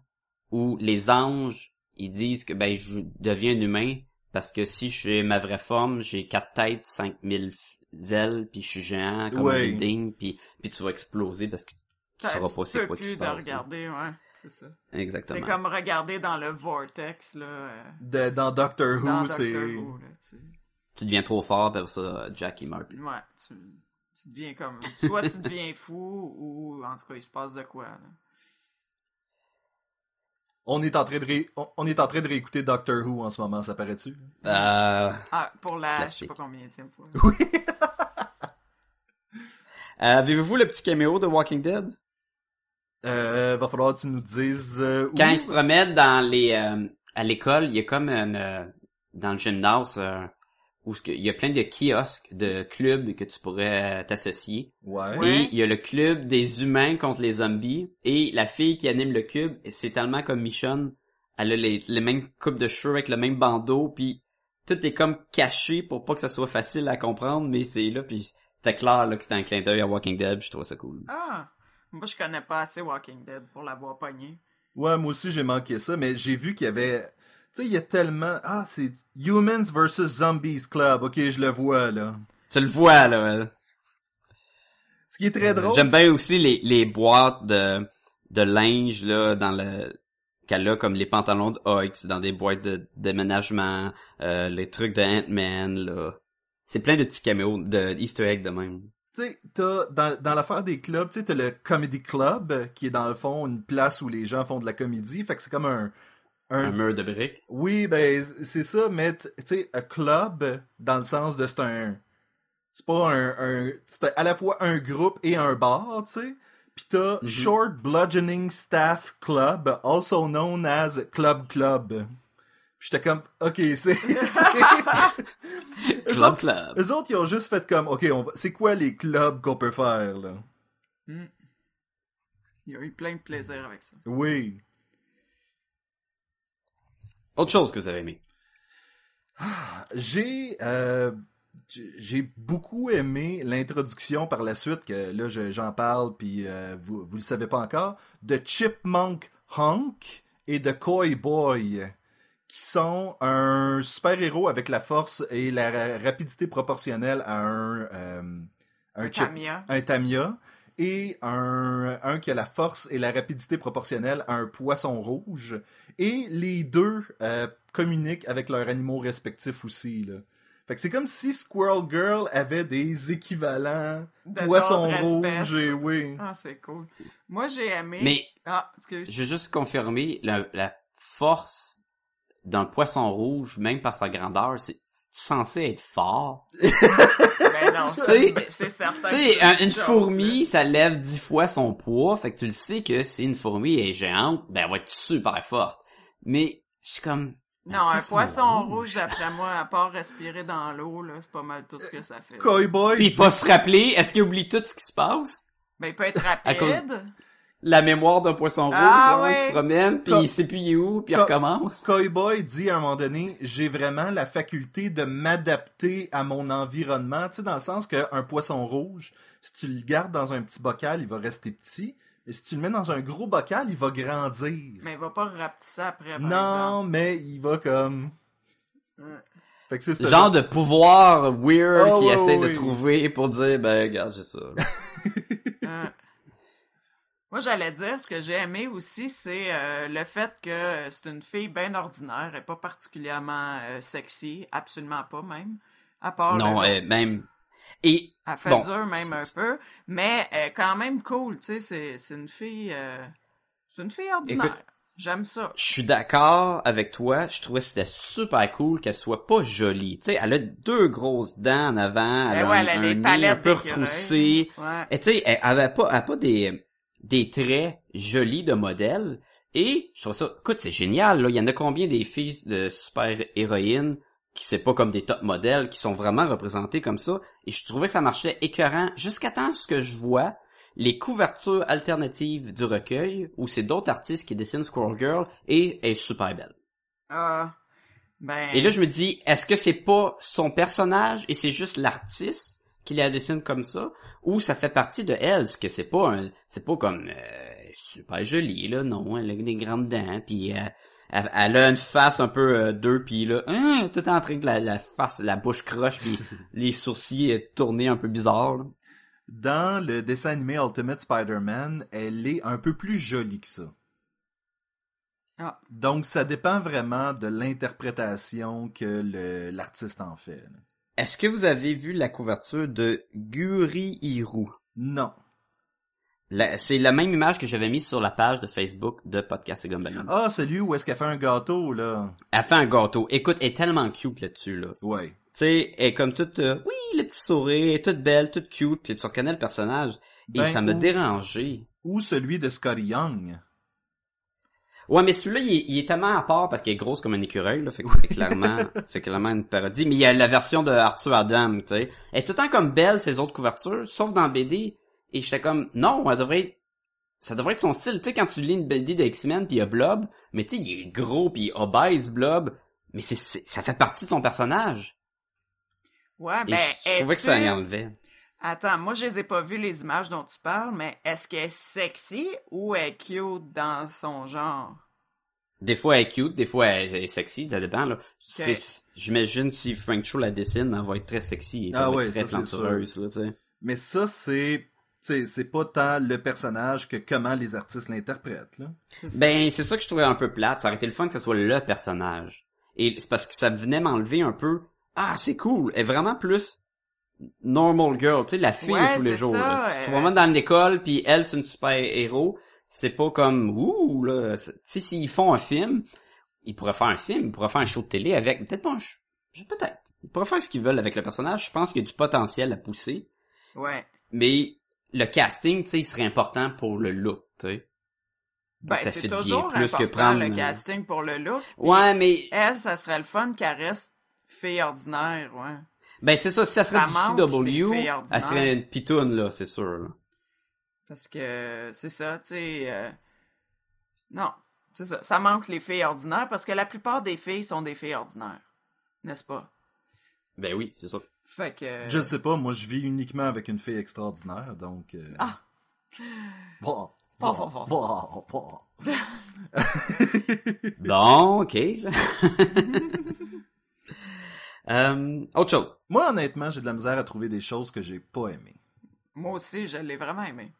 où les anges ils disent que ben je deviens un humain parce que si j'ai ma vraie forme j'ai quatre têtes 5000 f- ailes puis je suis géant comme Ouais. un building puis puis tu vas exploser parce que tu sauras pas c'est quoi qui se passe. regarder, ouais, c'est ça. Exactement. C'est comme regarder dans le vortex, là, euh, De- dans Doctor Who, dans c'est. Doctor Who, là, tu Tu deviens trop fort puis ça Jack il meurt. Ouais, tu, tu deviens comme... Soit tu deviens fou, ou en tout cas, il se passe de quoi, là. On est en train de ré- on- est en train de réécouter Doctor Who en ce moment, ça paraît-tu? Euh, Ah, pour la... Je sais Classique. pas combien de fois. Oui. Avez-vous le petit caméo de Walking Dead? Euh, va falloir que tu nous dises euh, où. Quand ils se promènent dans les euh, à l'école, il y a comme une, euh, dans le gymnase euh, où ce que- il y a plein de kiosques, de clubs que tu pourrais euh, t'associer. Ouais. Ouais. Et il y a le club des humains contre les zombies. Et la fille qui anime le club, c'est tellement comme Michonne. Elle a les, les mêmes coupes de cheveux avec le même bandeau. Puis tout est comme caché pour pas que ça soit facile à comprendre, mais c'est là, puis c'était clair là, que c'était un clin d'œil à Walking Dead, puis je trouvais ça cool. Ah! Moi, je connais pas assez Walking Dead pour l'avoir pogné. Ouais, moi aussi, j'ai manqué ça, mais j'ai vu qu'il y avait... Tu sais, il y a tellement... Ah, c'est Humans vs. Zombies Club. Ok, je le vois, là. Tu le vois, là. Ce qui est très drôle... J'aime bien aussi les, les boîtes de, de linge, là, dans le... qu'elle a, comme les pantalons de Hulk, dans des boîtes de déménagement, euh, les trucs de Ant-Man, là. C'est plein de petits caméos, de Easter eggs de même. Tu sais, t'as, dans, dans l'affaire des clubs, tu sais, t'as le Comedy Club, euh, qui est dans le fond une place où les gens font de la comédie. Fait que c'est comme un... Un mur de briques. Oui, ben, c'est ça, mais tu sais, un club, dans le sens de c'est un. C'est pas un. un c'est à la fois un groupe et un bar, tu sais. Pis t'as Mhm. Short Bludgeoning Staff Club, also known as Club Club. Pis j'étais comme, ok, c'est. c'est- eux, Club autres, Club. eux autres, ils ont juste fait comme, ok, on va- c'est quoi les clubs qu'on peut faire, là? Hmm. Il y a eu plein de plaisir avec ça. Oui. Autre chose que vous avez aimé. J'ai euh, j'ai beaucoup aimé l'introduction par la suite que là je- j'en parle puis euh, vous vous le savez pas encore de Chipmunk Hunk et de Koi Boy qui sont un super héros avec la force et la ra- rapidité proportionnelle à un euh, un, chip- Tamia. un Tamia et un, un qui a la force et la rapidité proportionnelle à un poisson rouge. Et les deux euh, communiquent avec leurs animaux respectifs aussi. Là. Fait que c'est comme si Squirrel Girl avait des équivalents De poissons d'autres rouges. espèces. Et, oui. Ah, c'est cool. Moi, j'ai aimé. Mais Ah, excuse. je veux juste confirmer la, la force d'un poisson rouge, même par sa grandeur, c'est c'est censé être fort. Ben non, sais- c'est- c'est certain. Tu sais, une joke, fourmi, ça lève dix fois son poids, fait que tu le sais que si une fourmi est géante, ben elle va être super forte. Mais je suis comme. Non, un poisson rouge. rouge, d'après moi, à part respirer dans l'eau, là, c'est pas mal tout ce que ça fait. Koi Boy. Puis il faut se rappeler, est-ce qu'il oublie tout ce qui se passe? Ben, il peut être À cause- rapide. La mémoire d'un poisson rouge, Ah genre, ouais. il se promène, puis Comme- il sait plus il est où, puis il Comme- recommence. Koi Boy dit à un moment donné, j'ai vraiment la faculté de m'adapter à mon environnement, tu sais, dans le sens qu'un poisson rouge, si tu le gardes dans un petit bocal, il va rester petit, mais si tu le mets dans un gros bocal, il va grandir. Mais il va pas rapetisser après, par non, mais il va comme... Fait que c'est ce Genre de pouvoir weird Oh, qu'il essaie de trouver pour dire, ben, regarde, j'ai ça. Moi, j'allais dire, ce que j'ai aimé aussi, c'est euh, le fait que c'est une fille bien ordinaire, et pas particulièrement euh, sexy, absolument pas même. À part non, le- euh, même... Et, elle fait bon, dur même un peu, mais euh, quand même cool, tu sais, c'est, une fille, euh, c'est une fille ordinaire. Écoute, J'aime ça. je suis d'accord avec toi, je trouvais que c'était super cool qu'elle soit pas jolie. Tu sais, elle a deux grosses dents en avant, elle Ben a ouais, un, elle a un les nez palettes un peu d'écureuil. retroussé. Ouais. Et tu sais, elle avait pas, elle a pas des, des traits jolis de modèle. Et je trouve ça, écoute, c'est génial, là. Il y en a combien des filles de super-héroïnes qui c'est pas comme des top modèles, qui sont vraiment représentées comme ça? Et je trouvais que ça marchait écœurant jusqu'à temps ce que je vois les couvertures alternatives du recueil où c'est d'autres artistes qui dessinent Squirrel Girl et elle est super belle. Ah, ben. Et là, je me dis, est-ce que c'est pas son personnage et c'est juste l'artiste? Qui la dessine comme ça, ou ça fait partie de elle, ce que c'est pas un, c'est pas comme euh, super joli là, non, elle a des grandes dents, puis euh, elle, elle a une face un peu euh, deux, puis là, hein, tout en train de la, la face, la bouche croche, puis les sourcils euh, tournés un peu bizarres. là. Dans le dessin animé Ultimate Spider-Man, elle est un peu plus jolie que ça. Ah. Donc, ça dépend vraiment de l'interprétation que l'artiste en fait. là. Est-ce que vous avez vu la couverture de Guri Hiru? Non. C'est la même image que j'avais mise sur la page de Facebook de Podcast et Gumballoon. Ah, celui où est-ce qu'elle fait un gâteau, là. Elle fait un gâteau. Écoute, elle est tellement cute là-dessus, là. Ouais. Tu sais, elle est comme toute, euh, oui, le petit sourire, elle est toute belle, toute cute, puis tu reconnais le personnage. Et Ben, ça m'a dérangé. Ou celui de Scotty Young. Ouais, mais celui-là, il, est- il est tellement à part parce qu'il est grosse comme un écureuil, là, fait que c'est clairement, c'est clairement une parodie. Mais il y a la version de Arthur Adam, tu sais. Elle est tout le temps comme belle, ses autres couvertures, sauf dans BD. Et j'étais comme, non, elle devrait être, ça devrait être son style. Tu sais, quand tu lis une BD de X-Men pis il y a Blob, mais tu sais, il est gros pis il est obèse, Blob. mais c'est, c'est- ça fait partie de son personnage. Ouais, ben, je trouvais que ça y enlevait. Attends, moi, je les ai pas vu les images dont tu parles, mais est-ce qu'elle est sexy ou elle est cute dans son genre? Des fois elle est cute, des fois elle est sexy, ça dépend là. J'imagine si Frank Cho la dessine, elle va être très sexy et Ah elle va ouais, être très ça, c'est plantureuse, là. Mais ça, c'est. C'est pas tant le personnage que comment les artistes l'interprètent. là. C'est ça. Ben, c'est ça que je trouvais un peu plate. Ça aurait été le fun que ce soit le personnage. Et c'est parce que ça venait m'enlever un peu. Ah, c'est cool. Elle est vraiment plus normal girl, tu sais, la fille Ouais, de tous les jours. ça, Tu vas vraiment dans l'école, puis elle, c'est une super héros. C'est pas comme ouh là. Tu sais, s'ils font un film, ils pourraient faire un film, ils pourraient faire un show de télé avec. Peut-être pas Peut-être. Ils pourraient faire ce qu'ils veulent avec le personnage. Je pense qu'il y a du potentiel à pousser. Ouais. Mais le casting, tu sais, il serait important pour le look, tu sais. Ben, c'est fit bien toujours plus que important, prendre, le casting pour le look. Ouais, mais Elle, ça serait le fun qu'elle reste fille ordinaire, ouais. Ben c'est ça, si ça serait Ça du CW, filles elle ordinaires. serait une pitoune là, c'est sûr. là. Parce que c'est ça, tu sais. euh, Non, c'est ça. Ça manque les filles ordinaires parce que la plupart des filles sont des filles ordinaires. N'est-ce pas? Ben oui, c'est ça. Fait que. Je ne sais pas, moi je vis uniquement avec une fille extraordinaire, donc. euh, Ah! Bah, Bah, bah, bah, bah, bah. Bon, ok. euh, autre chose. Moi, honnêtement, j'ai de la misère à trouver des choses que j'ai pas aimées. Moi aussi, je l'ai vraiment aimé.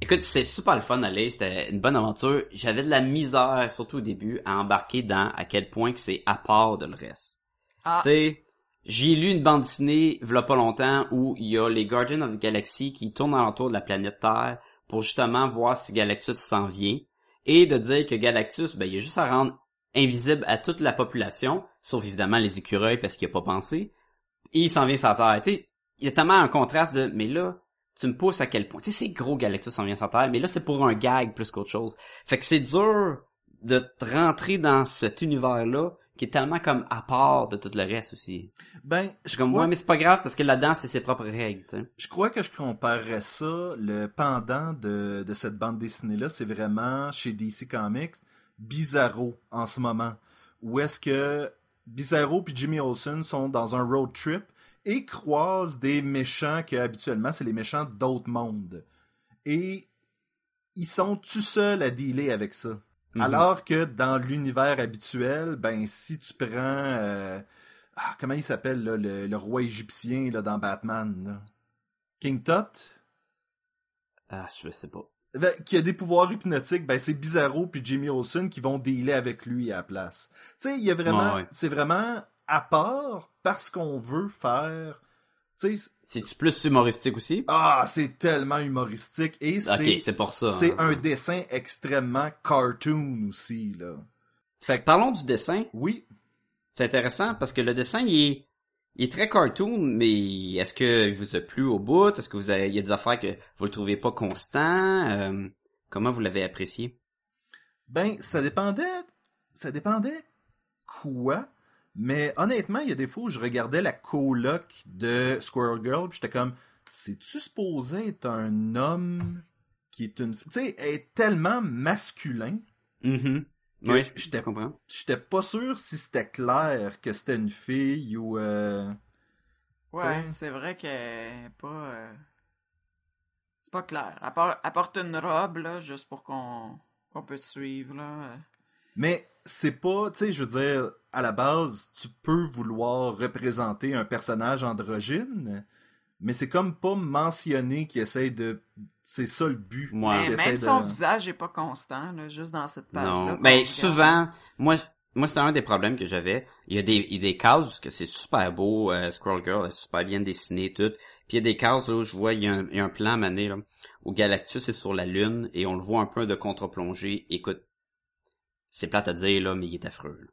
Écoute, c'est super le fun d'aller, c'était une bonne aventure. J'avais de la misère, surtout au début, à embarquer dans à quel point que c'est à part de le reste. Ah, Tu sais, j'ai lu une bande dessinée, v'là pas longtemps, où il y a les Guardians of the Galaxy qui tournent alentour de la planète Terre pour justement voir si Galactus s'en vient. Et de dire que Galactus, ben, il y a juste à rendre invisible à toute la population, sauf évidemment les écureuils parce qu'il a pas pensé. Et il s'en vient sur la Terre. Il y a tellement un contraste de, mais là, tu me pousses à quel point. Tu sais, c'est gros Galactus s'en vient sur la Terre, mais là, c'est pour un gag plus qu'autre chose. Fait que c'est dur de te rentrer dans cet univers-là qui est tellement comme à part de tout le reste aussi. Ben, Je comme, crois, ouais, mais c'est pas grave parce que là-dedans, c'est ses propres règles, je crois que je comparerais ça, le pendant de, de cette bande dessinée-là, c'est vraiment chez DC Comics, Bizarro en ce moment. Où est-ce que Bizarro puis Jimmy Olsen sont dans un road trip et croisent des méchants que habituellement c'est les méchants d'autres mondes. Et ils sont tout seuls à dealer avec ça. Mhm. Alors que dans l'univers habituel, ben si tu prends euh, ah, comment il s'appelle le, le roi égyptien là, dans Batman là? King Tut? Ah, je sais pas. Ben, qui a des pouvoirs hypnotiques, ben c'est Bizarro puis Jimmy Olsen qui vont dealer avec lui à la place. Tu sais, il y a vraiment Ouais, ouais. c'est vraiment à part parce qu'on veut faire C'est-tu plus humoristique aussi? ah, c'est tellement humoristique et c'est ok, c'est pour ça. c'est hein. un dessin extrêmement cartoon aussi là. Fait que Parlons du dessin. oui, C'est intéressant parce que le dessin, il est, il est très cartoon, mais est-ce que il vous a plu au bout? Est-ce que vous avez, il y a des affaires que vous le trouvez pas constant? Euh, comment vous l'avez apprécié? Ben, ça dépendait. Ça dépendait quoi. Mais honnêtement, il y a des fois où je regardais la coloc de Squirrel Girl, j'étais comme, c'est-tu supposé être un homme qui est une. Tu sais, est tellement masculin Mhm. que Oui, j'étais je comprends. j'étais pas sûr si c'était clair que c'était une fille ou. euh, ouais, c'est vrai qu'elle est pas. euh, C'est pas clair. Elle, por- elle porte une robe, là, juste pour qu'on qu'on puisse suivre, là. Mais c'est pas, tu sais, je veux dire, à la base, tu peux vouloir représenter un personnage androgyne, mais c'est comme pas mentionné qu'il essaye de. C'est ça le but. Ouais. Mais même de- son visage est pas constant, là, juste dans cette page-là. Non. Ben, regarde. souvent, moi, moi, c'était un des problèmes que j'avais. Il y a des, il y a des cases que c'est super beau, euh, Squirrel Girl est super bien dessiné, tout. Puis il y a des cases là, où je vois, il y a un, il y a un plan mané, là, où Galactus est sur la Lune et on le voit un peu de contre-plongée. Écoute, c'est plate à dire, là, mais il est affreux. là.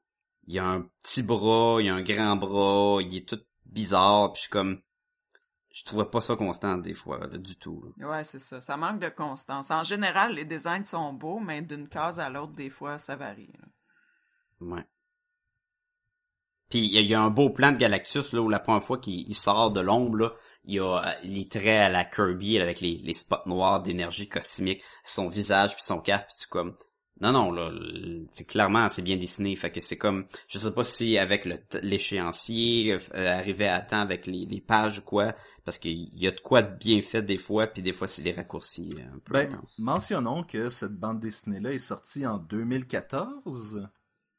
Il y a un petit bras, il y a un grand bras, il est tout bizarre, puis je suis comme... Je trouvais pas ça constant des fois, là, du tout. là. Ouais, c'est ça. Ça manque de constance. En général, les designs sont beaux, mais d'une case à l'autre, des fois, ça varie. là. Ouais. Puis il y, a- il y a un beau plan de Galactus là où la première fois qu'il il sort de l'ombre là, il y a les traits à la Kirby avec les, les spots noirs d'énergie cosmique, son visage puis son casque, puis c'est comme Non, non, là, c'est clairement, c'est bien dessiné. Fait que c'est comme, je sais pas si avec le t- l'échéancier, euh, arriver à temps avec les, les pages ou quoi, parce qu'il y a de quoi de bien fait des fois, puis des fois c'est des raccourcis euh, un peu Ben, mentionnons que cette bande dessinée-là est sortie en 2014.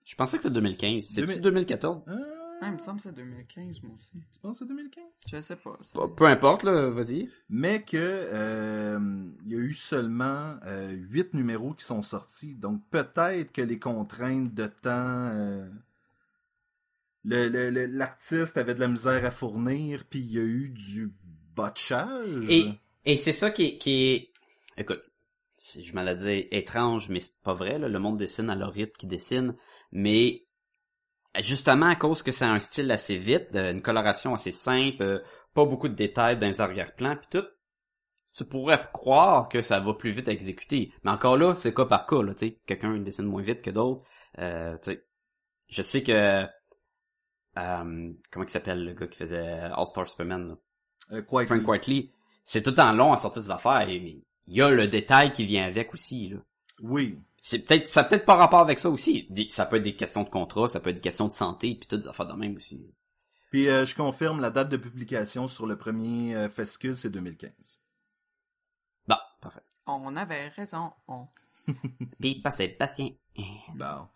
Je pensais que c'était 2015. C'est 2000 2014? Euh, Ah, il me semble que c'est 2015, moi aussi. tu penses que c'est 2015? Je sais pas. ça- Peu, importe, là, vas-y. Mais que euh, il y a eu seulement euh, huit numéros qui sont sortis. Donc peut-être que les contraintes de temps... euh, le- le- le- L'artiste avait de la misère à fournir, puis il y a eu du botchage. Et, et c'est ça qui est, qui est, écoute, si je m'allais dire étrange, mais c'est pas vrai, là. Le monde dessine à leur rythme qui dessine. Mais, justement, à cause que c'est un style assez vite, euh, une coloration assez simple, euh, pas beaucoup de détails dans les arrière-plans pis tout, tu pourrais croire que ça va plus vite à exécuter. Mais encore là, c'est cas par cas, là, tu sais. Quelqu'un dessine moins vite que d'autres. Euh, tu sais. Je sais que, euh, comment il s'appelle le gars qui faisait All-Star Superman, là? Euh, Quietly. Frank Whiteley, c'est tout en long à sortir des affaires, mais il y a le détail qui vient avec aussi, là. Oui. C'est peut-être, ça a peut-être pas rapport avec ça aussi. Des- Ça peut être des questions de contrat, ça peut être des questions de santé, puis toutes des affaires de même aussi. Puis euh, je confirme la date de publication sur le premier euh, fascicule, c'est 2015. Bon, parfait. On avait raison. On... Puis passez patient. Bon.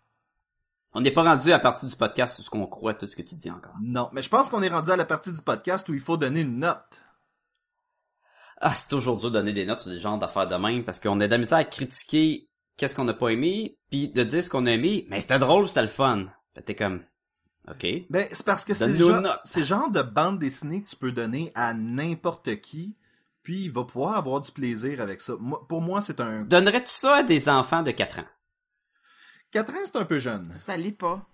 On n'est pas rendu à partir du podcast sur ce qu'on croit tout ce que tu dis encore. Non, mais je pense qu'on est rendu à la partie du podcast où il faut donner une note. Ah, c'est toujours dur de donner des notes sur des genres d'affaires de même parce qu'on a de la misère à critiquer qu'est-ce qu'on n'a pas aimé, puis de dire ce qu'on a aimé, mais c'était drôle, c'était le fun. T'es comme, ok. Ben, c'est parce que c'est le, genre, note. c'est le genre de bande dessinée que tu peux donner à n'importe qui, puis il va pouvoir avoir du plaisir avec ça. Moi- pour moi, c'est un... Donnerais-tu ça à des enfants de 4 ans? 4 ans, c'est un peu jeune. Ça lit pas.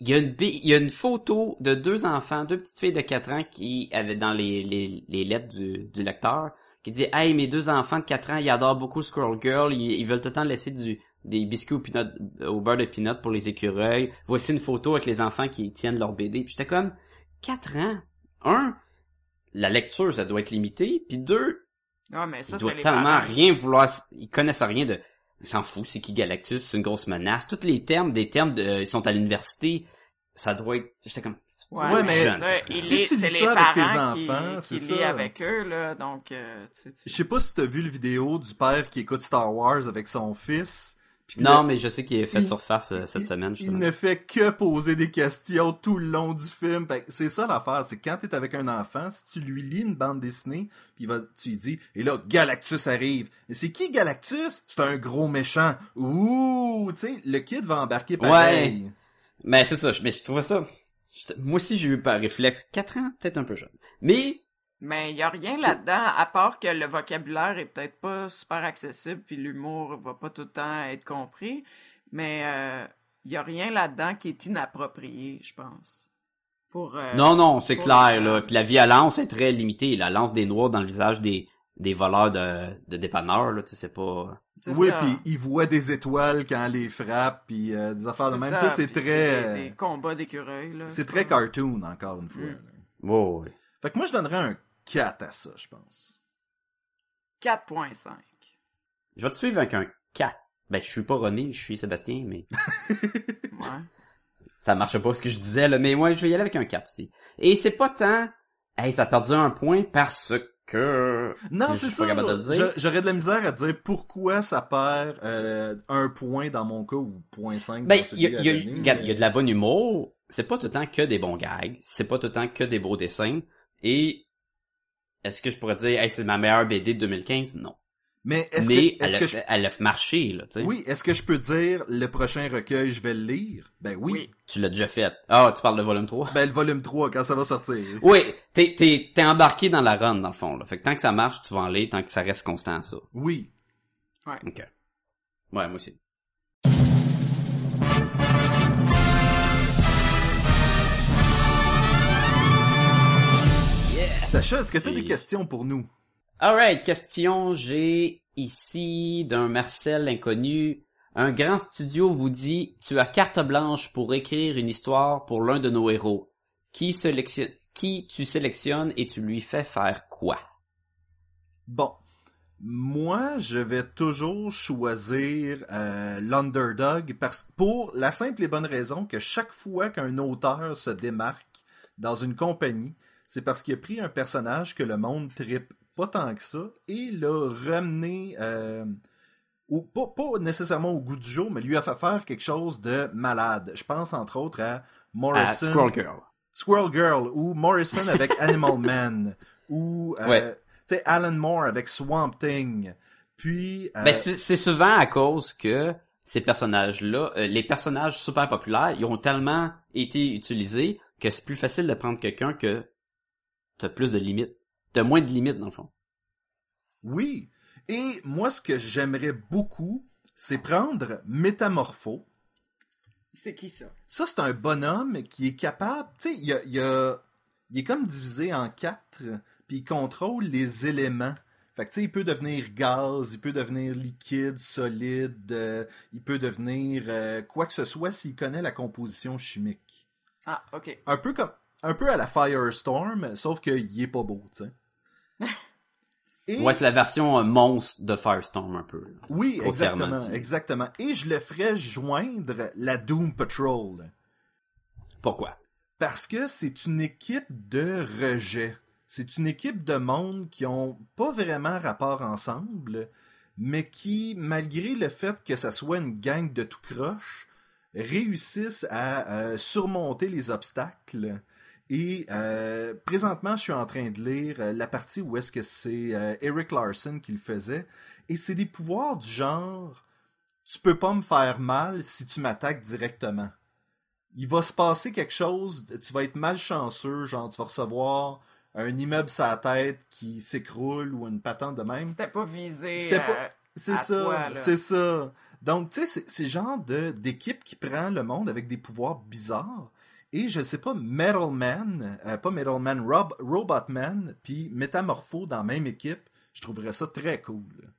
Il y a une il y a une photo de deux enfants, deux petites filles de 4 ans qui avaient dans les, les, les lettres du, du lecteur qui dit Hey, mes deux enfants de 4 ans, ils adorent beaucoup Squirrel Girl, ils, ils veulent tout le temps laisser du des biscuits au, peanut, au beurre de peanut pour les écureuils. Voici une photo avec les enfants qui tiennent leur BD. Puis j'étais comme 4 ans? Un, la lecture, ça doit être limité. Puis deux, Ah, mais ça, ils doivent tellement rien vouloir, ils connaissent rien de, ils s'en foutent, c'est qui Galactus, c'est une grosse menace. Tous les termes, des termes de, ils sont à l'université, ça doit être, j'étais comme, Ouais, Ouais, mais il si lit- tu les ça avec tes enfants, c'est ça. lit avec eux, là, donc, euh, tu Je sais pas si t'as vu le vidéo du père qui écoute Star Wars avec son fils. non, le- mais je sais qu'il est fait il- surface euh, cette il- semaine, Il justement. ne fait que poser des questions tout le long du film. C'est ça l'affaire, c'est quand t'es avec un enfant, si tu lui lis une bande dessinée, puis il va, tu lui dis, et là, Galactus arrive. Et c'est qui Galactus? C'est un gros méchant. Ouh, tu sais, le kid va embarquer pareil. Mais c'est ça, je- mais je trouvais ça, moi aussi j'ai eu par réflexe, 4 ans, peut-être un peu jeune. Mais, Mais il y a rien là-dedans, à part que le vocabulaire est peut-être pas super accessible, puis l'humour va pas tout le temps être compris, mais euh, il y a rien là-dedans qui est inapproprié, je pense. Pour, euh, non, non, c'est clair, là. Puis la violence est très limitée, la lance des noirs dans le visage des, des voleurs de, de dépanneurs, là, tu sais, c'est pas... c'est Oui, puis il voit des étoiles quand les frappe, puis euh, des affaires de même. ça, c'est très... Des, des combats d'écureuils, là. C'est très cartoon, encore une fois. Mm. ouais. Fait que moi, je donnerais un 4 à ça, je pense. 4.5. Je vais te suivre avec un 4. Ben, je suis pas René, je suis Sébastien, mais Ouais. ça marche pas ce que je disais, là. Mais moi, je vais y aller avec un 4 aussi. Et c'est pas tant, hey, ça a perdu un point parce que... Non, c'est ça. J'aurais de la misère à dire pourquoi ça perd euh, un point dans mon cas ou point 5 Ben, dans il celui y y mais- il y a de la bonne humour. C'est pas tout le temps que des bons gags. C'est pas tout le temps que des beaux dessins. Et est-ce que je pourrais dire, hey, c'est ma meilleure BD de 2015? Non. Mais est-ce Mais que, est-ce elle, que a, je... elle a marché, là, tu sais. Oui, est-ce que je peux dire le prochain recueil, je vais le lire? Ben oui. Oui. Tu l'as déjà fait. Ah, tu parles de volume 3? Ben le volume 3, quand ça va sortir. Oui, t'es, t'es, t'es embarqué dans la run, dans le fond, là. Fait que tant que ça marche, tu vas en lire, tant que ça reste constant ça. Oui. OK. Ouais, moi aussi. Sacha, est-ce que tu as Et- des questions pour nous? Alright, question j'ai ici d'un Marcel inconnu. Un grand studio vous dit tu as carte blanche pour écrire une histoire pour l'un de nos héros. Qui tu sélectionnes et tu lui fais faire quoi? Bon. Moi, je vais toujours choisir euh, l'underdog parce- pour la simple et bonne raison que chaque fois qu'un auteur se démarque dans une compagnie, c'est parce qu'il a pris un personnage que le monde tripe pas tant que ça et l'a ramené euh, au- pas, pas nécessairement au goût du jour, mais lui a fait faire quelque chose de malade. Je pense entre autres à À Morrison. Squirrel Girl. Squirrel Girl ou Morrison avec Animal Man ou euh, Ouais. Alan Moore avec Swamp Thing. Puis euh, Ben, c'est c'est souvent à cause que ces personnages-là, euh, les personnages super populaires, ils ont tellement été utilisés que c'est plus facile de prendre quelqu'un que t'as plus de limites. T'as moins de limites, dans le fond. oui. Et moi ce que j'aimerais beaucoup, c'est prendre Métamorpho. C'est qui ça? Ça c'est un bonhomme qui est capable, tu sais, il y a, il y a- il est comme divisé en quatre, puis il contrôle les éléments. Fait que tu sais, il peut devenir gaz, il peut devenir liquide, solide, euh, il peut devenir euh, quoi que ce soit s'il connaît la composition chimique. Ah, ok. un peu comme un peu à la Firestorm, sauf qu'il est pas beau, tu sais. Et Ouais, c'est la version euh, monstre de Firestorm, un peu. là. oui, exactement, dit. exactement. Et je le ferais joindre la Doom Patrol Pourquoi? parce que c'est une équipe de rejet. C'est une équipe de monde qui ont pas vraiment rapport ensemble, mais qui, malgré le fait que ça soit une gang de tout croche, réussissent à euh, surmonter les obstacles. Et euh, présentement, je suis en train de lire euh, la partie où est-ce que c'est euh, Eric Larson qui le faisait. Et c'est des pouvoirs du genre tu peux pas me faire mal si tu m'attaques directement. Il va se passer quelque chose, tu vas être malchanceux, genre tu vas recevoir un immeuble la tête qui s'écroule ou une patente de même. C'était pas visé. C'était pas- C'est ça, c'est ça. Donc, tu sais, c'est- le genre d'équipe qui prend le monde avec des pouvoirs bizarres. Et je sais pas, Metal Man, euh, pas Metal Man, Rob, Robot Man, puis Métamorpho dans la même équipe, je trouverais ça très cool.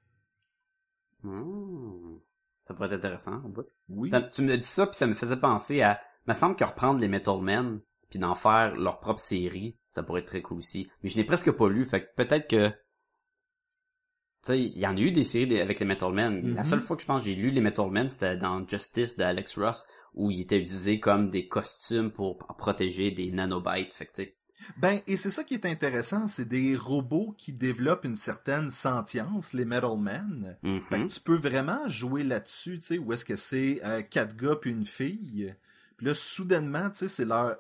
Hmm. Ça pourrait être intéressant. au bout. Oui. Ça- tu me dis ça, puis ça me faisait penser à... me semble que reprendre les Metal Men, puis d'en faire leur propre série, ça pourrait être très cool aussi. Mais je n'ai presque pas lu, fait que peut-être que... Tu sais, il y en a eu des séries avec les Metal Men. La Mhm. seule fois que je pense que j'ai lu les Metal Men, c'était dans Justice de Alex Ross, où ils étaient utilisés comme des costumes pour protéger des nanobites. Fait que, Ben, et c'est ça qui est intéressant, c'est des robots qui développent une certaine sentience, les Metal Men. mhm. Fait que tu peux vraiment jouer là-dessus, tu sais, où est-ce que c'est euh, quatre gars puis une fille. Puis là, soudainement, tu sais, c'est leur,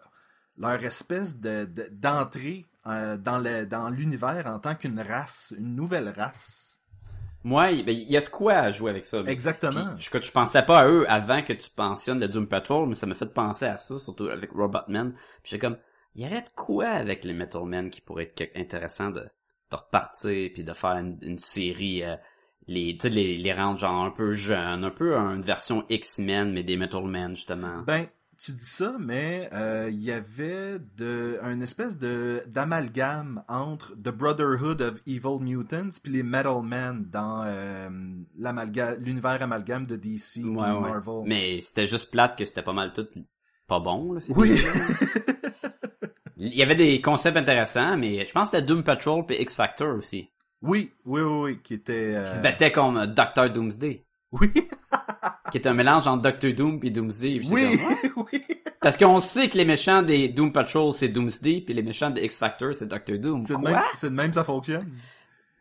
leur espèce de, de- d'entrée euh, dans l'univers en tant qu'une race, une nouvelle race. Moi, il ben, y a de quoi à jouer avec ça. Exactement. Je, je pensais pas à eux avant que tu pensionnes le Doom Patrol, mais ça m'a fait penser à ça, surtout avec Robotman. Puis j'étais comme, il y aurait de quoi avec les Metal Men qui pourrait être intéressant de, de repartir puis de faire une, une série, euh, les, tu les, les rendre genre un peu jeunes, un peu une version X-Men, mais des Metal Men, justement. Ben, tu dis ça, mais euh, il y avait de, un espèce de, d'amalgame entre The Brotherhood of Evil Mutants puis les Metal Men dans euh, l'univers amalgame de DC puis Ouais, ouais. Marvel. Mais c'était juste plate que c'était pas mal tout pas bon, là. Oui. Il y avait des concepts intéressants, mais je pense que c'était Doom Patrol puis X-Factor aussi. oui, oui, oui, oui, qui était... euh, Qui se battait comme euh, Dr. Doomsday. Oui, qui est un mélange entre Doctor Doom et Doomsday. Puis oui, comme, oui. Parce qu'on sait que les méchants des Doom Patrol c'est Doomsday, puis les méchants de X Factor c'est Doctor Doom. C'est de, Quoi? même, c'est de même ça fonctionne.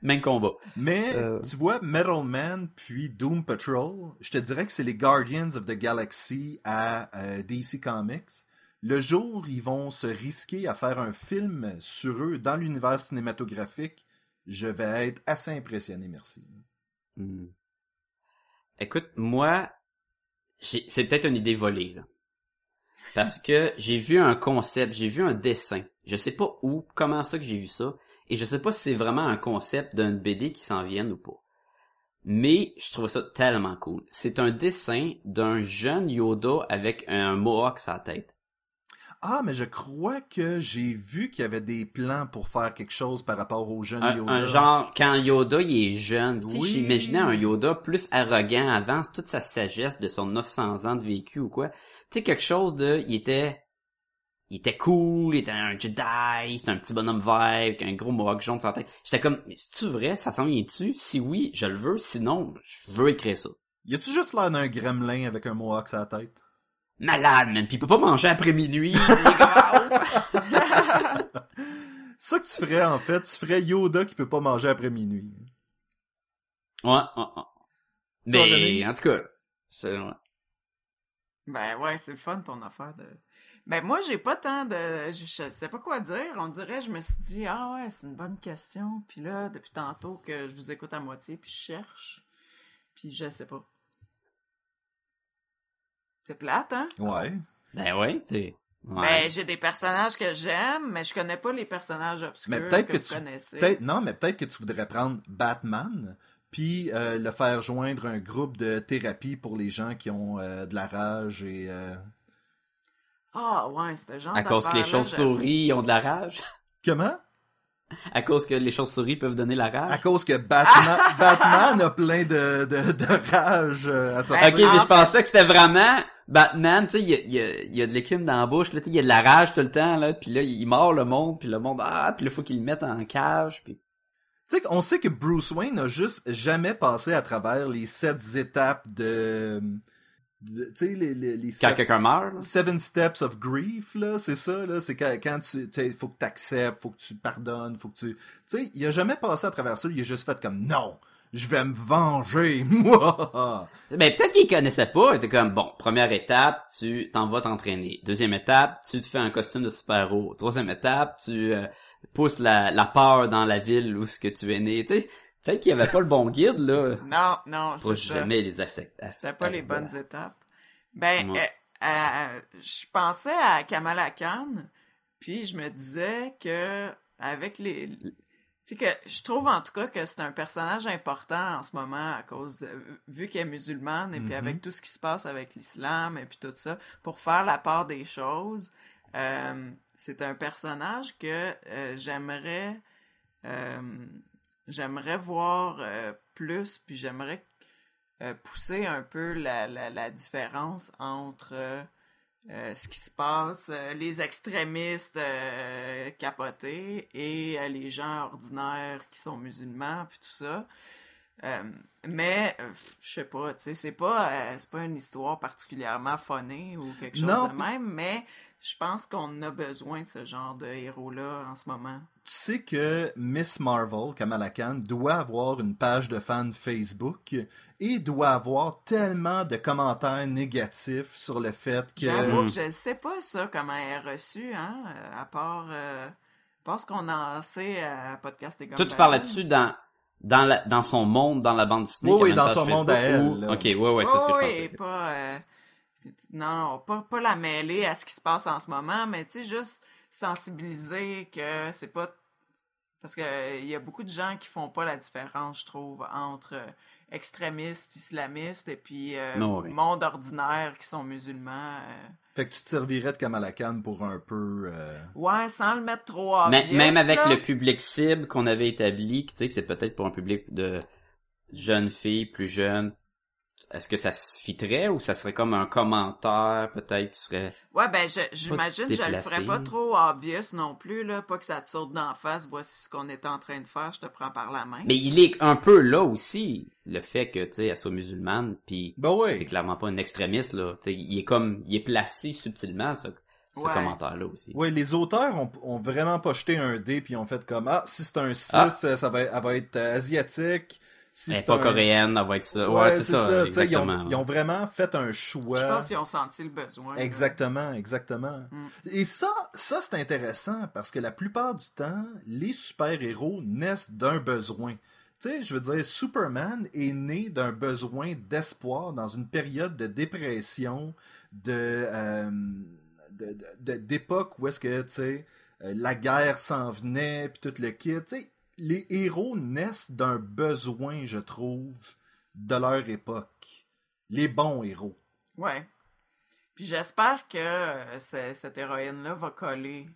Même combat. Mais Euh. tu vois, Metal Man puis Doom Patrol, je te dirais que c'est les Guardians of the Galaxy à euh, DC Comics. Le jour ils vont se risquer à faire un film sur eux dans l'univers cinématographique, je vais être assez impressionné, merci. Hmm. Écoute, moi, c'est peut-être une idée volée, là. Parce que j'ai vu un concept, j'ai vu un dessin. Je sais pas où, comment ça que j'ai vu ça. Et je sais pas si c'est vraiment un concept d'un BD qui s'en vienne ou pas. Mais je trouve ça tellement cool. C'est un dessin d'un jeune Yoda avec un mohawk sur la tête. Ah, mais je crois que j'ai vu qu'il y avait des plans pour faire quelque chose par rapport aux jeunes Un, Yoda. un genre, quand Yoda il est jeune, tu sais, Oui. j'imaginais un Yoda plus arrogant avant, toute sa sagesse de son 900 ans de vécu ou quoi. Tu sais, quelque chose de, il était il était cool, il était un Jedi, c'était un petit bonhomme vert, avec un gros mohawk jaune sur la tête. J'étais comme, mais c'est-tu vrai? Ça s'en vient-tu? Si oui, je le veux. Sinon, je veux écrire ça. Y a-tu juste l'air d'un gremlin avec un mohawk sur la tête? Malade, man. Puis il peut pas manger après minuit. Ça que tu ferais, en fait, tu ferais Yoda qui peut pas manger après minuit. ouais, ouais, ouais. Mais, en tout cas, c'est, ouais. Ben ouais, c'est le fun ton affaire de. Ben moi j'ai pas tant de. Je, je sais pas quoi dire. On dirait, je me suis dit, ah ouais, c'est une bonne question. Puis là, depuis tantôt que je vous écoute à moitié, puis je cherche. Puis je sais pas. C'est plate, hein? Ouais. Ben ouais, tu sais. Ouais. Ben j'ai des personnages que j'aime, mais je connais pas les personnages obscurs Mais peut-être que, que vous tu- connaissez. Peut-être, non, mais peut-être que tu voudrais prendre Batman, puis euh, le faire joindre un groupe de thérapie pour les gens qui ont euh, de la rage et... euh, Ah ouais, c'était genre. à cause que les chauves-souris ont de la rage. Comment? À cause que les chauves-souris peuvent donner la À rage. cause que Batman, Batman a plein de, de, de rage euh, à sortir. Ok, mais je pensais que c'était vraiment Batman, tu sais, il y a, il y, a, y a de l'écume dans la bouche, là, tu sais, il y a de la rage tout le temps, là, puis là, il mord le monde, puis le monde, ah, puis là, faut qu'il le mette en cage, puis... Tu sais, on sait que Bruce Wayne a juste jamais passé à travers les sept étapes de... tu sais, les, les, les Quand quelqu'un meurt, là. Seven Steps of Grief, là, c'est ça, là, c'est quand, quand tu, faut que tu acceptes, faut que tu pardonnes, faut que tu, tu sais, il a jamais passé à travers ça, il a juste fait comme, non, je vais me venger, moi! Ben, peut-être qu'il connaissait pas, il était comme, bon, première étape, tu t'en vas t'entraîner. Deuxième étape, tu te fais un costume de super-héros. Troisième étape, tu euh, pousses la, la peur dans la ville où ce que tu es né, tu sais. Peut-être qu'il y avait pas le bon guide, là. Non, non, c'est ça. jamais les accepter. C'était pas les bonnes étapes. Ben, Ouais. euh, euh, je pensais à Kamala Khan, puis je me disais que avec les, tu sais que je trouve en tout cas que c'est un personnage important en ce moment à cause de, vu qu'elle est musulmane et puis Mhm. avec tout ce qui se passe avec l'islam et puis tout ça, pour faire la part des choses, euh, c'est un personnage que j'aimerais euh, j'aimerais voir euh, plus puis j'aimerais euh, pousser un peu la, la, différence entre euh, ce qui se passe, les extrémistes capotés et les gens ordinaires qui sont musulmans, puis tout ça. Euh, mais, euh, je sais pas, tu sais, c'est pas, euh, c'est pas une histoire particulièrement phonée ou quelque chose Non, de même, mais je pense qu'on a besoin de ce genre de héros-là en ce moment. Tu sais que Miss Marvel, Kamala Khan, doit avoir une page de fans Facebook et doit avoir tellement de commentaires négatifs sur le fait que... J'avoue que je sais pas ça, comment elle est reçue, hein, euh, à part, euh, part ce qu'on en sait à Podcast et Toi, tu là-dessus dans, dans la, dans son monde, dans la bande dessinée. Oui, oui, dans son monde à elle, ou-. Ok, ouais, ouais, c'est ce que je oui, pensais. pas, euh, non, non, pas, pas la mêler à ce qui se passe en ce moment, mais tu sais, juste sensibiliser que c'est pas, parce que il y a beaucoup de gens qui font pas la différence, je trouve, entre euh, extrémistes, islamistes et puis euh, Non, oui. monde ordinaire qui sont musulmans. Fait que tu te servirais de Kamala Khan pour un peu... euh, Ouais, sans le mettre trop Mais, obvious, même avec là. le public cible qu'on avait établi, tu sais, c'est peut-être pour un public de jeunes filles, plus jeunes. Est-ce que ça se fitterait ou ça serait comme un commentaire peut-être qui serait... Ouais, ben, je- j'imagine que je le ferais pas trop obvious non plus, là. Pas que ça te saute d'en face, voici ce qu'on est en train de faire, je te prends par la main. Mais il est un peu là aussi, le fait que, tu sais, elle soit musulmane, puis Ben c'est oui. clairement pas une extrémiste, là. Tu sais, il est comme, il est placé subtilement, ce, ce Ouais. commentaire-là aussi. Oui, les auteurs ont, ont vraiment pas jeté un dé puis ont fait comme ah si c'est un 6, Ah. euh, ça va, elle va être euh, asiatique. Si Elle est c'est pas un- coréenne, elle va être ça. Ouais, Ouais, c'est ça, sais, Ils ont, ils ont vraiment fait un choix. Je pense qu'ils ont senti le besoin. là. Exactement, exactement. Mm. Et ça, ça c'est intéressant parce que la plupart du temps, les super-héros naissent d'un besoin. Tu sais, je veux dire, Superman est né d'un besoin d'espoir dans une période de dépression, de euh, de- de- de- d'époque où est-ce que, tu sais, euh, la guerre s'en venait, puis tout le kit. Tu sais, les héros naissent d'un besoin, je trouve, de leur époque. Les bons héros. Ouais. Puis j'espère que euh, ce- cette héroïne-là va coller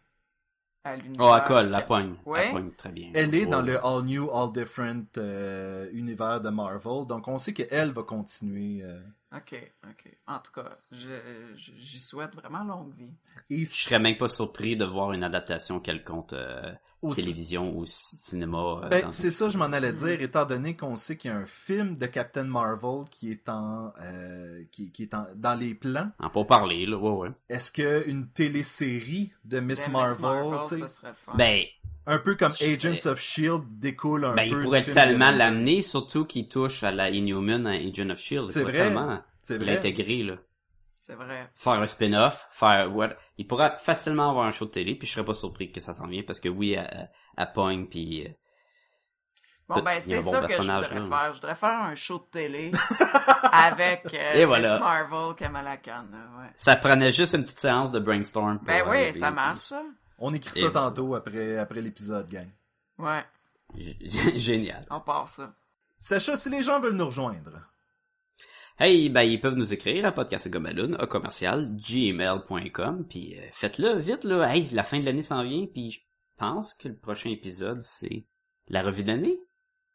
à l'univers. Oh, elle colle, la poigne. Ouais. Elle poigne très bien. Elle est Oh. dans le All New, All Different euh, univers de Marvel, donc on sait qu'elle va continuer. euh. Ok, ok. En tout cas, j'y souhaite vraiment longue vie. Et Je serais même pas surpris de voir une adaptation quelconque euh, au- télévision ou ci- cinéma. euh, Ben, c'est ça, je m'en allais dire, étant donné qu'on sait qu'il y a un film de Captain Marvel qui est en, euh, qui, qui est en, dans les plans. En pour parler, là, ouais, ouais. Est-ce que une télésérie de Miss Ben, Marvel, tu sais, ça serait le fun. Ben, un peu comme Je- Agents of Shield découle un ben, peu il pourrait tellement l'amener, surtout qu'il touche à la Inhuman, à Agent of Shield. C'est vrai. C'est vrai. l'intégrer, là. C'est vrai. Faire un spin-off, faire, what, il pourrait facilement avoir un show de télé, puis je serais pas surpris que ça s'en vienne, parce que oui, à, à- Pogne, puis euh, Bon, Tout- ben, c'est bon ça que je voudrais là. faire. Je voudrais faire un show de télé avec euh, Et voilà. Miss Marvel, Kamala Khan. là, ouais. ça prenait juste une petite séance de brainstorm. pour Ben oui, ça marche, ça. On écrit ça tantôt après, après l'épisode, gang. Ouais, G- Génial. on part ça. Sacha, si les gens veulent nous rejoindre, Hey, ben ils peuvent nous écrire à podcastgomaloon, à commercial, gmail.com, puis euh, faites-le vite, là. Hey, la fin de l'année s'en vient, puis je pense que le prochain épisode, c'est la revue d'année.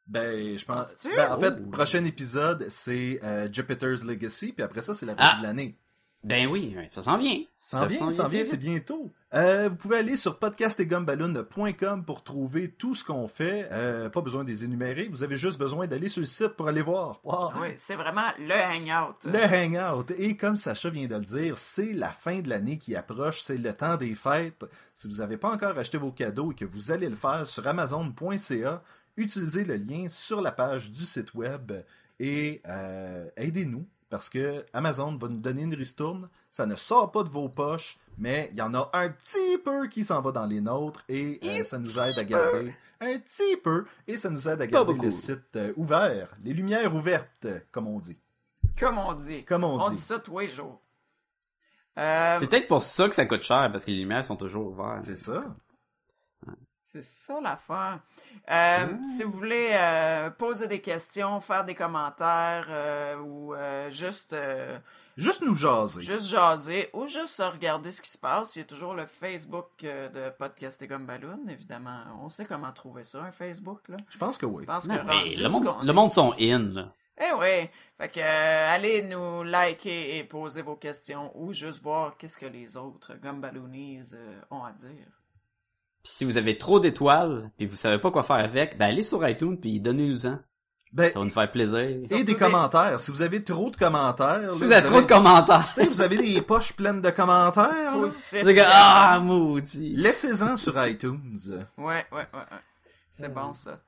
ben, je pense. Ben, en fait, Oh. prochain épisode, c'est euh, Jupiter's Legacy, puis après ça, c'est la Ah. revue de l'année. Ben oui, ouais, ça s'en vient. Ça vient, ça vient, c'est bientôt. Euh, vous pouvez aller sur podcastetgumballoon.com pour trouver tout ce qu'on fait. Euh, pas besoin de les énumérer, vous avez juste besoin d'aller sur le site pour aller voir. Wow. Oui, c'est vraiment le hangout. Le hangout. Et comme Sacha vient de le dire, c'est la fin de l'année qui approche, c'est le temps des fêtes. Si vous n'avez pas encore acheté vos cadeaux et que vous allez le faire sur amazon.ca, utilisez le lien sur la page du site web et euh, aidez-nous parce que Amazon va nous donner une ristourne. Ça ne sort pas de vos poches, mais il y en a un petit peu qui s'en va dans les nôtres et euh, ça nous aide à garder un petit peu et ça nous aide à garder le site euh, ouvert, les lumières ouvertes, comme on dit. Comme on dit. Comme on, On dit. dit ça tous les jours. Euh, C'est peut-être pour ça que ça coûte cher, parce que les lumières sont toujours ouvertes. C'est ça. C'est ça l'affaire. Euh, Mm. Si vous voulez euh, poser des questions, faire des commentaires euh, ou euh, juste euh, Juste nous jaser. juste jaser ou juste regarder ce qui se passe, il y a toujours le Facebook euh, de Podcast et comme Balloon, évidemment. On sait comment trouver ça, un Facebook, là. Je pense que oui. Je pense Non, que mais le, monde, le est- monde sont in, là. Eh oui. Fait que euh, allez nous liker et poser vos questions ou juste voir qu'est-ce que les autres Gumballoonies euh, ont à dire. Puis si vous avez trop d'étoiles, puis vous savez pas quoi faire avec, ben allez sur iTunes, puis donnez-nous-en. Ben, Ça va nous faire plaisir. et des des- commentaires. Si vous avez trop de commentaires. Si là, vous avez trop de commentaires, Tu sais, vous avez des poches pleines de commentaires. ah, maudit. Laissez-en sur iTunes. Ouais, ouais, ouais, ouais. C'est bon ça.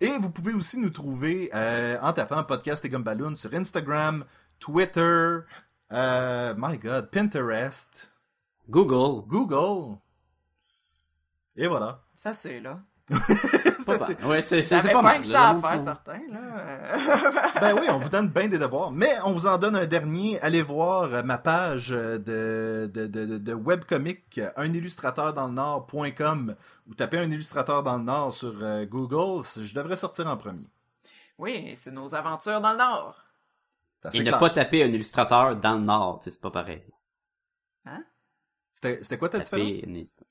Et vous pouvez aussi nous trouver euh, en tapant Podcast et Gumballoon sur Instagram, Twitter, euh, my God, Pinterest, Google. Google. Et voilà. Ça c'est là. C'est Pas assez- mal. Ouais, c'est, Ça c'est, c'est avait pas pas mal. que ça à faire, certains, là. Ben oui, on vous donne bien des devoirs, mais on vous en donne un dernier. Allez voir ma page de, de, de, de- de webcomic, unillustrateurdans-le-nord.com, ou tapez un illustrateur dans le Nord sur euh, Google, je devrais sortir en premier. oui, c'est nos aventures dans le Nord. Et ne pas taper un illustrateur dans le Nord, c'est pas pareil. C'était c'était quoi ta différence? Taper illust-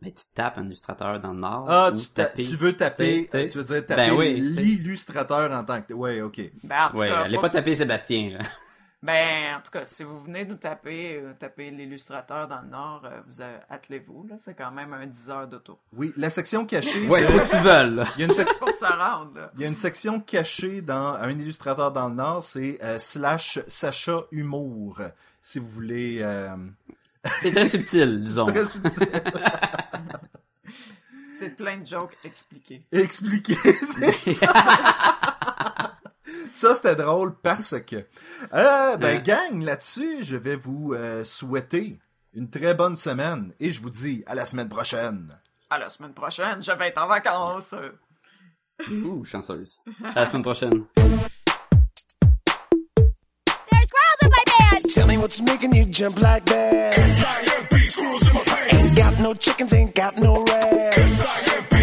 Mais tu tapes un illustrateur dans le Nord. Ah, tu, ta- taper... tu veux taper, T'sais, tu veux dire taper Ben oui, l'illustrateur en tant que... Ouais, ok. Ben, en tout Ouais, cas, allez faut- pas taper Sébastien, là. ben, en tout cas, si vous venez nous taper, euh, taper l'illustrateur dans le Nord, euh, vous euh, attelez-vous, là. C'est quand même un 10 heures d'auto. Oui, la section cachée... Ouais, que tu veuilles, là. il, y a une sec- Juste pour se rendre, là. il y a une section cachée dans un illustrateur dans le Nord, c'est euh, slash Sacha Humour, si vous voulez... C'est très subtil, disons. très subtil. C'est plein de jokes expliqués. expliquer. c'est ça. Ça, c'était drôle parce que. Euh, ben, gang, là-dessus, je vais vous euh, souhaiter une très bonne semaine et je vous dis à la semaine prochaine. À la semaine prochaine, je vais être en vacances. Ouh, chanceuse. À la semaine prochaine. Tell me what's making you jump like that. Ain't got no chickens, ain't got no rats.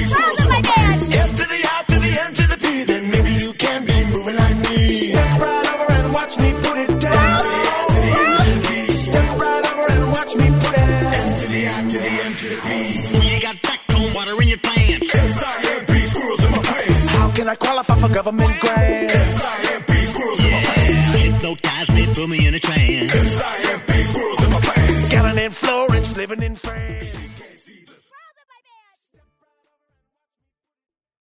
Squirrels in my pants! S to the I to the N to the P, then maybe you can be moving like me. Step right over and watch me put it down. Step right over and watch me put it. S to the I to the N to the P. You got water in your pants. S-I-M-P, squirrels in my pants. How can I qualify for government grants? S-I-M-P, squirrels in my